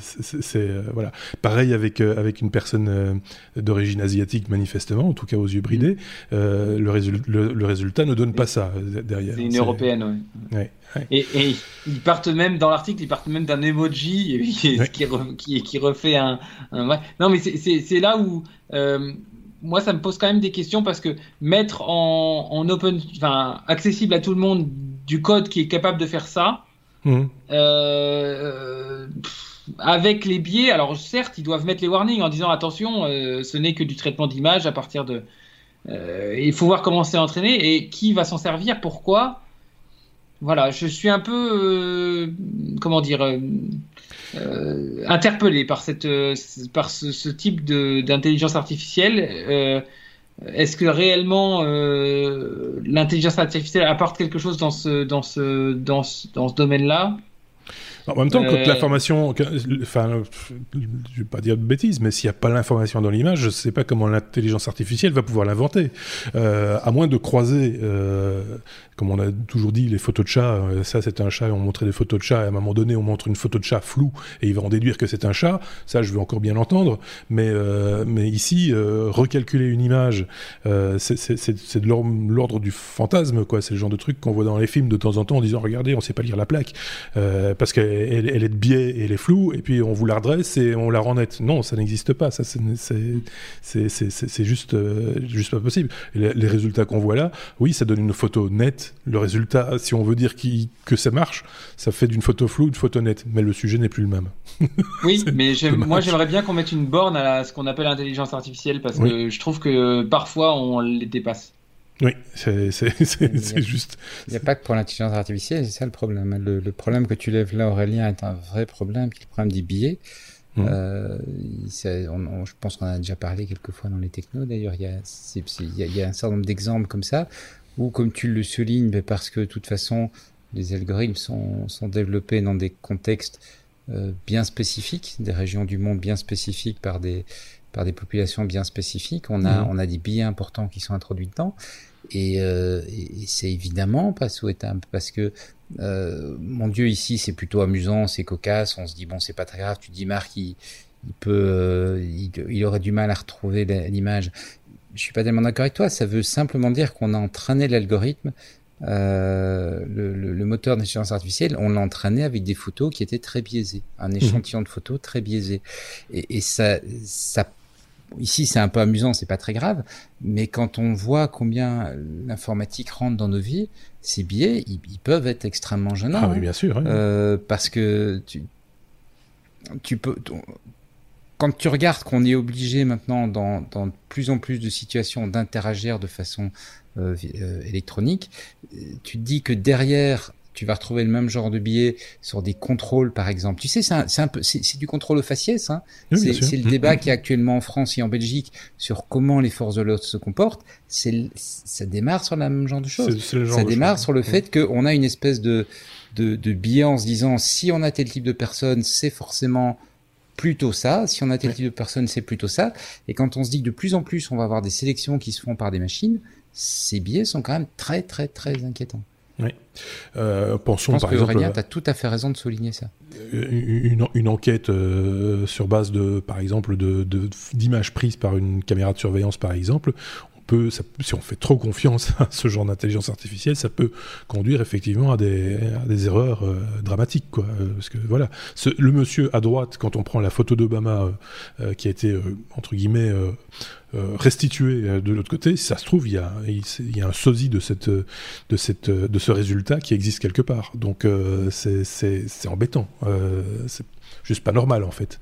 c'est voilà. Pareil avec avec une personne d'origine asiatique, manifestement, en tout cas aux yeux bridés. le, résul le, le résultat ne donne pas ça derrière. C'est une européenne, oui. Ouais, ouais. et, et, ils partent même dans l'article, ils partent même d'un emoji qui, ouais. qui, qui, qui, refait un. un... Non, mais c'est là où. Euh, moi, ça me pose quand même des questions parce que mettre en, en open, enfin, accessible à tout le monde du code qui est capable de faire ça, mmh. euh, avec les biais, alors certes, ils doivent mettre les warnings en disant attention, euh, ce n'est que du traitement d'image à partir de, euh, il faut voir comment c'est entraîné et qui va s'en servir, pourquoi. Voilà, je suis un peu, euh, comment dire, euh, euh interpellé par cette, euh, par ce, ce type d'intelligence artificielle. Est-ce que réellement l'intelligence artificielle apporte quelque chose dans ce, dans ce, dans ce, dans ce domaine-là? En même temps, quand euh... l'information, enfin, je vais pas dire de bêtises, mais s'il n'y a pas l'information dans l'image, je ne sais pas comment l'intelligence artificielle va pouvoir l'inventer, euh, à moins de croiser, euh, comme on a toujours dit, les photos de chat, ça c'est un chat, et on montrait des photos de chat, et à un moment donné, on montre une photo de chat floue, et il va en déduire que c'est un chat. Ça, je veux encore bien l'entendre. Mais, mais ici, recalculer une image, c'est de l'ordre du fantasme, quoi. C'est le genre de truc qu'on voit dans les films de temps en temps en disant, regardez, on sait pas lire la plaque, parce qu'elle elle est de biais et elle est floue, et puis on vous la redresse et on la rend nette. Non, ça n'existe pas. Ça, c'est juste, euh, juste pas possible. les, résultats qu'on voit là, oui, ça donne une photo nette. Le résultat, si on veut dire que ça marche, ça fait d'une photo floue une photo nette. Mais le sujet n'est plus le même. oui, mais moi j'aimerais bien qu'on mette une borne à ce qu'on appelle l'intelligence artificielle parce que je trouve que parfois on les dépasse. Oui, c'est juste. Il n'y a pas que pour l'intelligence artificielle, c'est ça le problème. Le, le, problème que tu lèves là, Aurélien, est un vrai problème, qui est le problème des billets. Mmh. Euh, je pense qu'on a déjà parlé quelques fois dans les technos. D'ailleurs, il y a un certain nombre d'exemples comme ça, où, comme tu le soulignes, parce que de toute façon, les algorithmes sont, sont développés dans des contextes euh, bien spécifiques, des régions du monde bien spécifiques par des, par des populations bien spécifiques. On a, mmh. on a des billets importants qui sont introduits dedans. Et, euh, et c'est évidemment pas souhaitable parce que euh, mon Dieu, ici, c'est plutôt amusant, c'est cocasse. On se dit, bon, c'est pas très grave. Tu dis, Marc, il, il peut, euh, il, aurait du mal à retrouver l'image. Je suis pas tellement d'accord avec toi. Ça veut simplement dire qu'on a entraîné l'algorithme, euh, le, le, le, moteur d'intelligence artificielle, on l'a entraîné avec des photos qui étaient très biaisées, un mhm. échantillon de photos très biaisé. Et, et ça, ça ici c'est un peu amusant, c'est pas très grave, mais quand on voit combien l'informatique rentre dans nos vies, ces biais, ils, peuvent être extrêmement gênants. Ah oui, bien sûr. Euh, parce que tu, tu peux, quand tu regardes qu'on est obligé maintenant dans, dans de plus en plus de situations d'interagir de façon euh, euh, électronique, tu te dis que derrière tu vas retrouver le même genre de billet sur des contrôles, par exemple. Tu sais, c'est un, peu, c'est du contrôle au faciès. Hein. c'est le débat qui est actuellement en France et en Belgique sur comment les forces de l'ordre se comportent. C'est, ça démarre sur le même genre de choses. ça démarre sur le fait qu'on a une espèce de, de, de biais en se disant si on a tel type de personne, c'est forcément plutôt ça. Si on a tel type de personne, c'est plutôt ça. Et quand on se dit que de plus en plus, on va avoir des sélections qui se font par des machines, ces biais sont quand même très, très, très inquiétants. Oui. Euh, pensons Je pense par que exemple. Aurélien, tu as tout à fait raison de souligner ça. Une, une enquête euh, sur base de, par exemple, d'images de, prises par une caméra de surveillance, par exemple, si on fait trop confiance à ce genre d'intelligence artificielle, ça peut conduire effectivement à des, erreurs euh, dramatiques. Euh, parce que voilà, le monsieur à droite, quand on prend la photo d'Obama euh, qui a été entre guillemets restitué de l'autre côté, ça se trouve, il y a, un sosie de, de, ce résultat qui existe quelque part. Donc c'est embêtant. Juste pas normal en fait.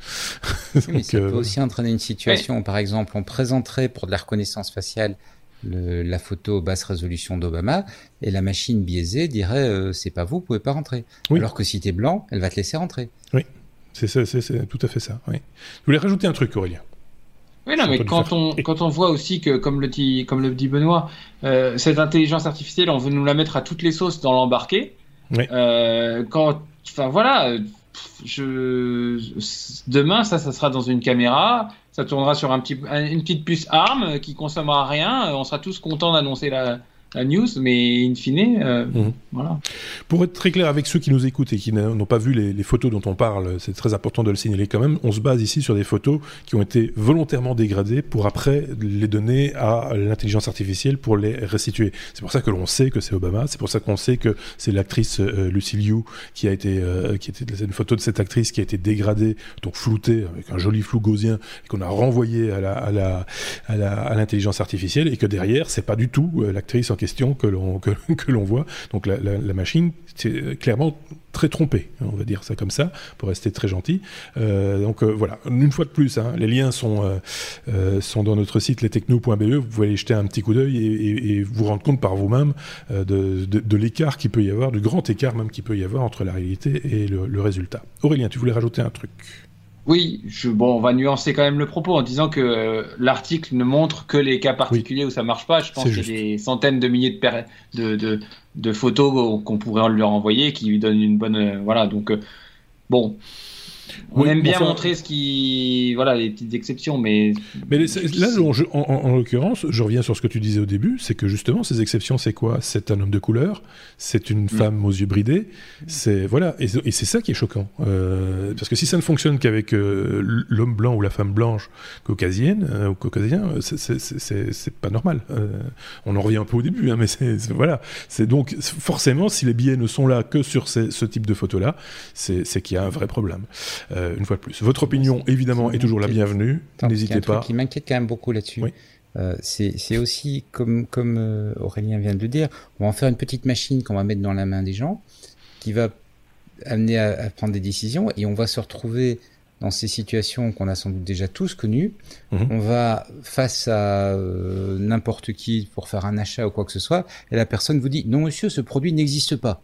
Donc, ça peut aussi entraîner une situation, par exemple, on présenterait pour de la reconnaissance faciale le, la photo basse résolution d'Obama et la machine biaisée dirait c'est pas vous, vous pouvez pas rentrer. Alors que si tu es blanc, elle va te laisser rentrer. Oui, c'est tout à fait ça. Oui. Je voulais rajouter un truc, Aurélien. Oui, non, mais quand on, quand on voit aussi que, comme le dit, comme le dit Benoît, euh, cette intelligence artificielle, on veut nous la mettre à toutes les sauces dans l'embarqué. Oui. Euh, quand, enfin voilà, je, demain, ça, ça sera dans une caméra, ça tournera sur un petit, une petite puce ARM qui consommera rien. On sera tous contents d'annoncer la, la news, mais in fine, euh, mhm. voilà. Pour être très clair avec ceux qui nous écoutent et qui n'ont pas vu les, photos dont on parle, c'est très important de le signaler quand même. On se base ici sur des photos qui ont été volontairement dégradées pour après les donner à l'intelligence artificielle pour les restituer. C'est pour ça que l'on sait que c'est Obama. C'est pour ça qu'on sait que c'est l'actrice euh, Lucy Liu qui a été, euh, qui était une photo de cette actrice qui a été dégradée, donc floutée avec un joli flou gaussien et qu'on a renvoyé à la, à la, à l'intelligence artificielle et que derrière c'est pas du tout l'actrice en question que l'on voit. Donc la, machine, c'est clairement très trompée, on va dire ça comme ça, pour rester très gentil. Euh, donc euh, voilà, une fois de plus, hein, les liens sont, euh, euh dans notre site lestechno.be, vous pouvez aller jeter un petit coup d'œil et, vous rendre compte par vous-même euh, de, l'écart qu'il peut y avoir, du grand écart même qu'il peut y avoir entre la réalité et le résultat. Aurélien, tu voulais rajouter un truc? Oui, je, bon, on va nuancer quand même le propos en disant que euh, l'article ne montre que les cas particuliers où ça marche pas. Je pense qu'il y a des centaines de milliers de, de, de, photos qu'on pourrait leur envoyer qui lui donnent une bonne. Euh, voilà, donc euh, bon, On aime bien montrer ce qui, voilà, les petites exceptions, mais. Mais là, en, l'occurrence, je reviens sur ce que tu disais au début, c'est que justement, ces exceptions, c'est quoi? C'est un homme de couleur, c'est une mm. femme aux yeux bridés, c'est voilà, et, c'est ça qui est choquant, euh, parce que si ça ne fonctionne qu'avec euh, l'homme blanc ou la femme blanche caucasienne euh, ou caucasien, c'est pas normal. on en revient un peu au début, hein, mais c'est voilà, c'est donc forcément, si les billets ne sont là que sur ce type de photos là, c'est qu'il y a un vrai problème. Euh, une fois de plus. Votre opinion, évidemment, est toujours la bienvenue. N'hésitez pas. Ce qui m'inquiète quand même beaucoup là-dessus. Euh, c'est aussi, comme, comme euh, Aurélien vient de le dire, on va en faire une petite machine qu'on va mettre dans la main des gens, qui va amener à, prendre des décisions, et on va se retrouver dans ces situations qu'on a sans doute déjà tous connues. Mhm. On va face à n'importe qui pour faire un achat ou quoi que ce soit, et la personne vous dit non monsieur, ce produit n'existe pas.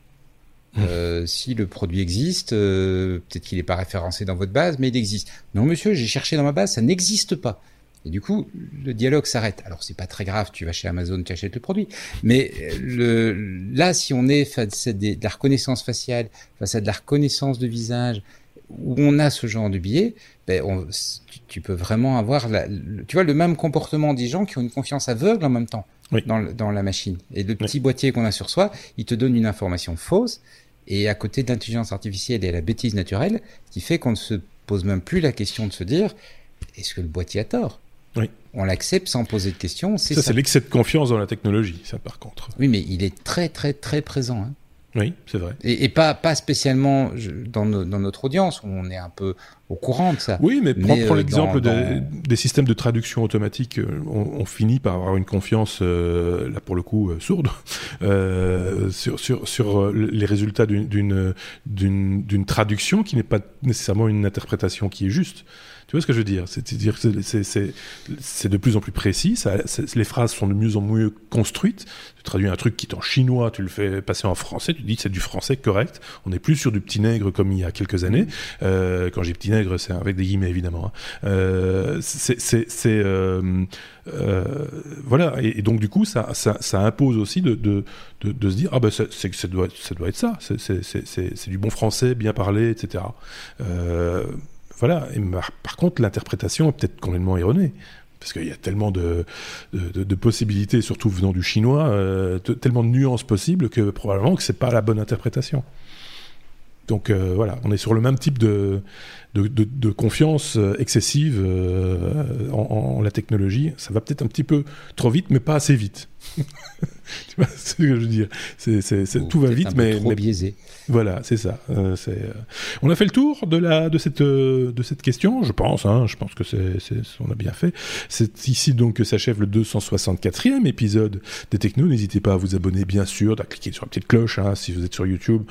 Euh, si le produit existe, euh, peut-être qu'il n'est pas référencé dans votre base, mais il existe. Non, monsieur, j'ai cherché dans ma base, ça n'existe pas. Et du coup, le dialogue s'arrête. Alors, c'est pas très grave, tu vas chez Amazon, tu achètes le produit. Mais le, là, si on est face à de la reconnaissance faciale, face à de la reconnaissance de visage, où on a ce genre de billet, ben on, tu, peux vraiment avoir, la, tu vois, le même comportement des gens qui ont une confiance aveugle en même temps dans, dans, la machine. Et le petit boîtier qu'on a sur soi, il te donne une information fausse et à côté de l'intelligence artificielle et la bêtise naturelle, qui fait qu'on ne se pose même plus la question de se dire est-ce que le boîtier a tort? Oui. On l'accepte sans poser de questions. Ça, ça. c'est l'excès de confiance dans la technologie, ça par contre. Oui, mais il est très très très présent. Hein. Oui, c'est vrai. Et, pas, pas spécialement dans, dans, notre audience, où on est un peu au courant de ça. Oui, mais, prends, euh, l'exemple des, systèmes de traduction automatique. Euh, on, finit par avoir une confiance, euh, là pour le coup, sourde, sur, sur, sur les résultats d'une traduction qui n'est pas nécessairement une interprétation qui est juste. Tu vois ce que je veux dire? C'est-à-dire que c'est de plus en plus précis, les phrases sont de mieux en mieux construites. Tu traduis un truc qui est en chinois, tu le fais passer en français, tu dis que c'est du français correct. On n'est plus sur du petit nègre comme il y a quelques années. Euh, quand j'ai petit nègre, c'est avec des guillemets évidemment. Hein. Euh, euh, voilà, et, donc du coup, ça, impose aussi de, se dire ah ben ça doit être ça, c'est du bon français bien parlé, etc. voilà. Et par contre, l'interprétation est peut-être complètement erronée. Parce qu'il y a tellement de, possibilités, surtout venant du chinois, euh, tellement de nuances possibles que probablement que c'est pas la bonne interprétation. Donc euh, voilà, on est sur le même type de, de, confiance euh, excessive en, la technologie. Ça va peut-être un petit peu trop vite, mais pas assez vite. tu vois ce que je veux dire Tout va vite, mais, trop biaisé. Voilà, c'est ça. Euh, euh, On a fait le tour de, la, de, cette, euh, de cette question, je pense. Hein, je pense que c'est, c'est, on a bien fait. C'est ici donc que s'achève le 264e épisode des Technos. N'hésitez pas à vous abonner, bien sûr, à cliquer sur la petite cloche hein, si vous êtes sur YouTube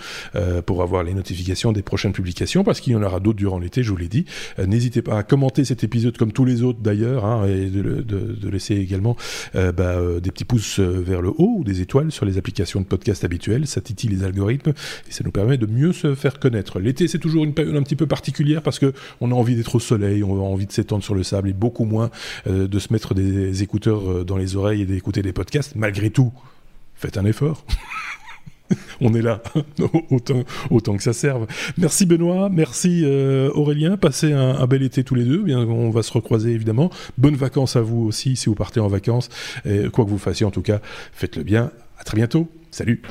pour avoir les notifications des prochaines publications, parce qu'il y en aura d'autres durant l'été, je vous l'ai dit. n'hésitez pas à commenter cet épisode comme tous les autres d'ailleurs, hein, et de, laisser également bah, des petits pouces vers le haut ou des étoiles sur les applications de podcast habituelles. Ça titille les algorithmes et ça nous permet de mieux se faire connaître. L'été, c'est toujours une période un petit peu particulière parce que on a envie d'être au soleil, on a envie de s'étendre sur le sable et beaucoup moins euh, de se mettre des écouteurs euh, dans les oreilles et d'écouter des podcasts. Malgré tout, faites un effort. on est là, autant, que ça serve. Merci Benoît, merci euh, Aurélien, passez un, bel été tous les deux, on va se recroiser évidemment. Bonnes vacances à vous aussi si vous partez en vacances, quoi que vous fassiez en tout cas, faites-le bien. À très bientôt, salut.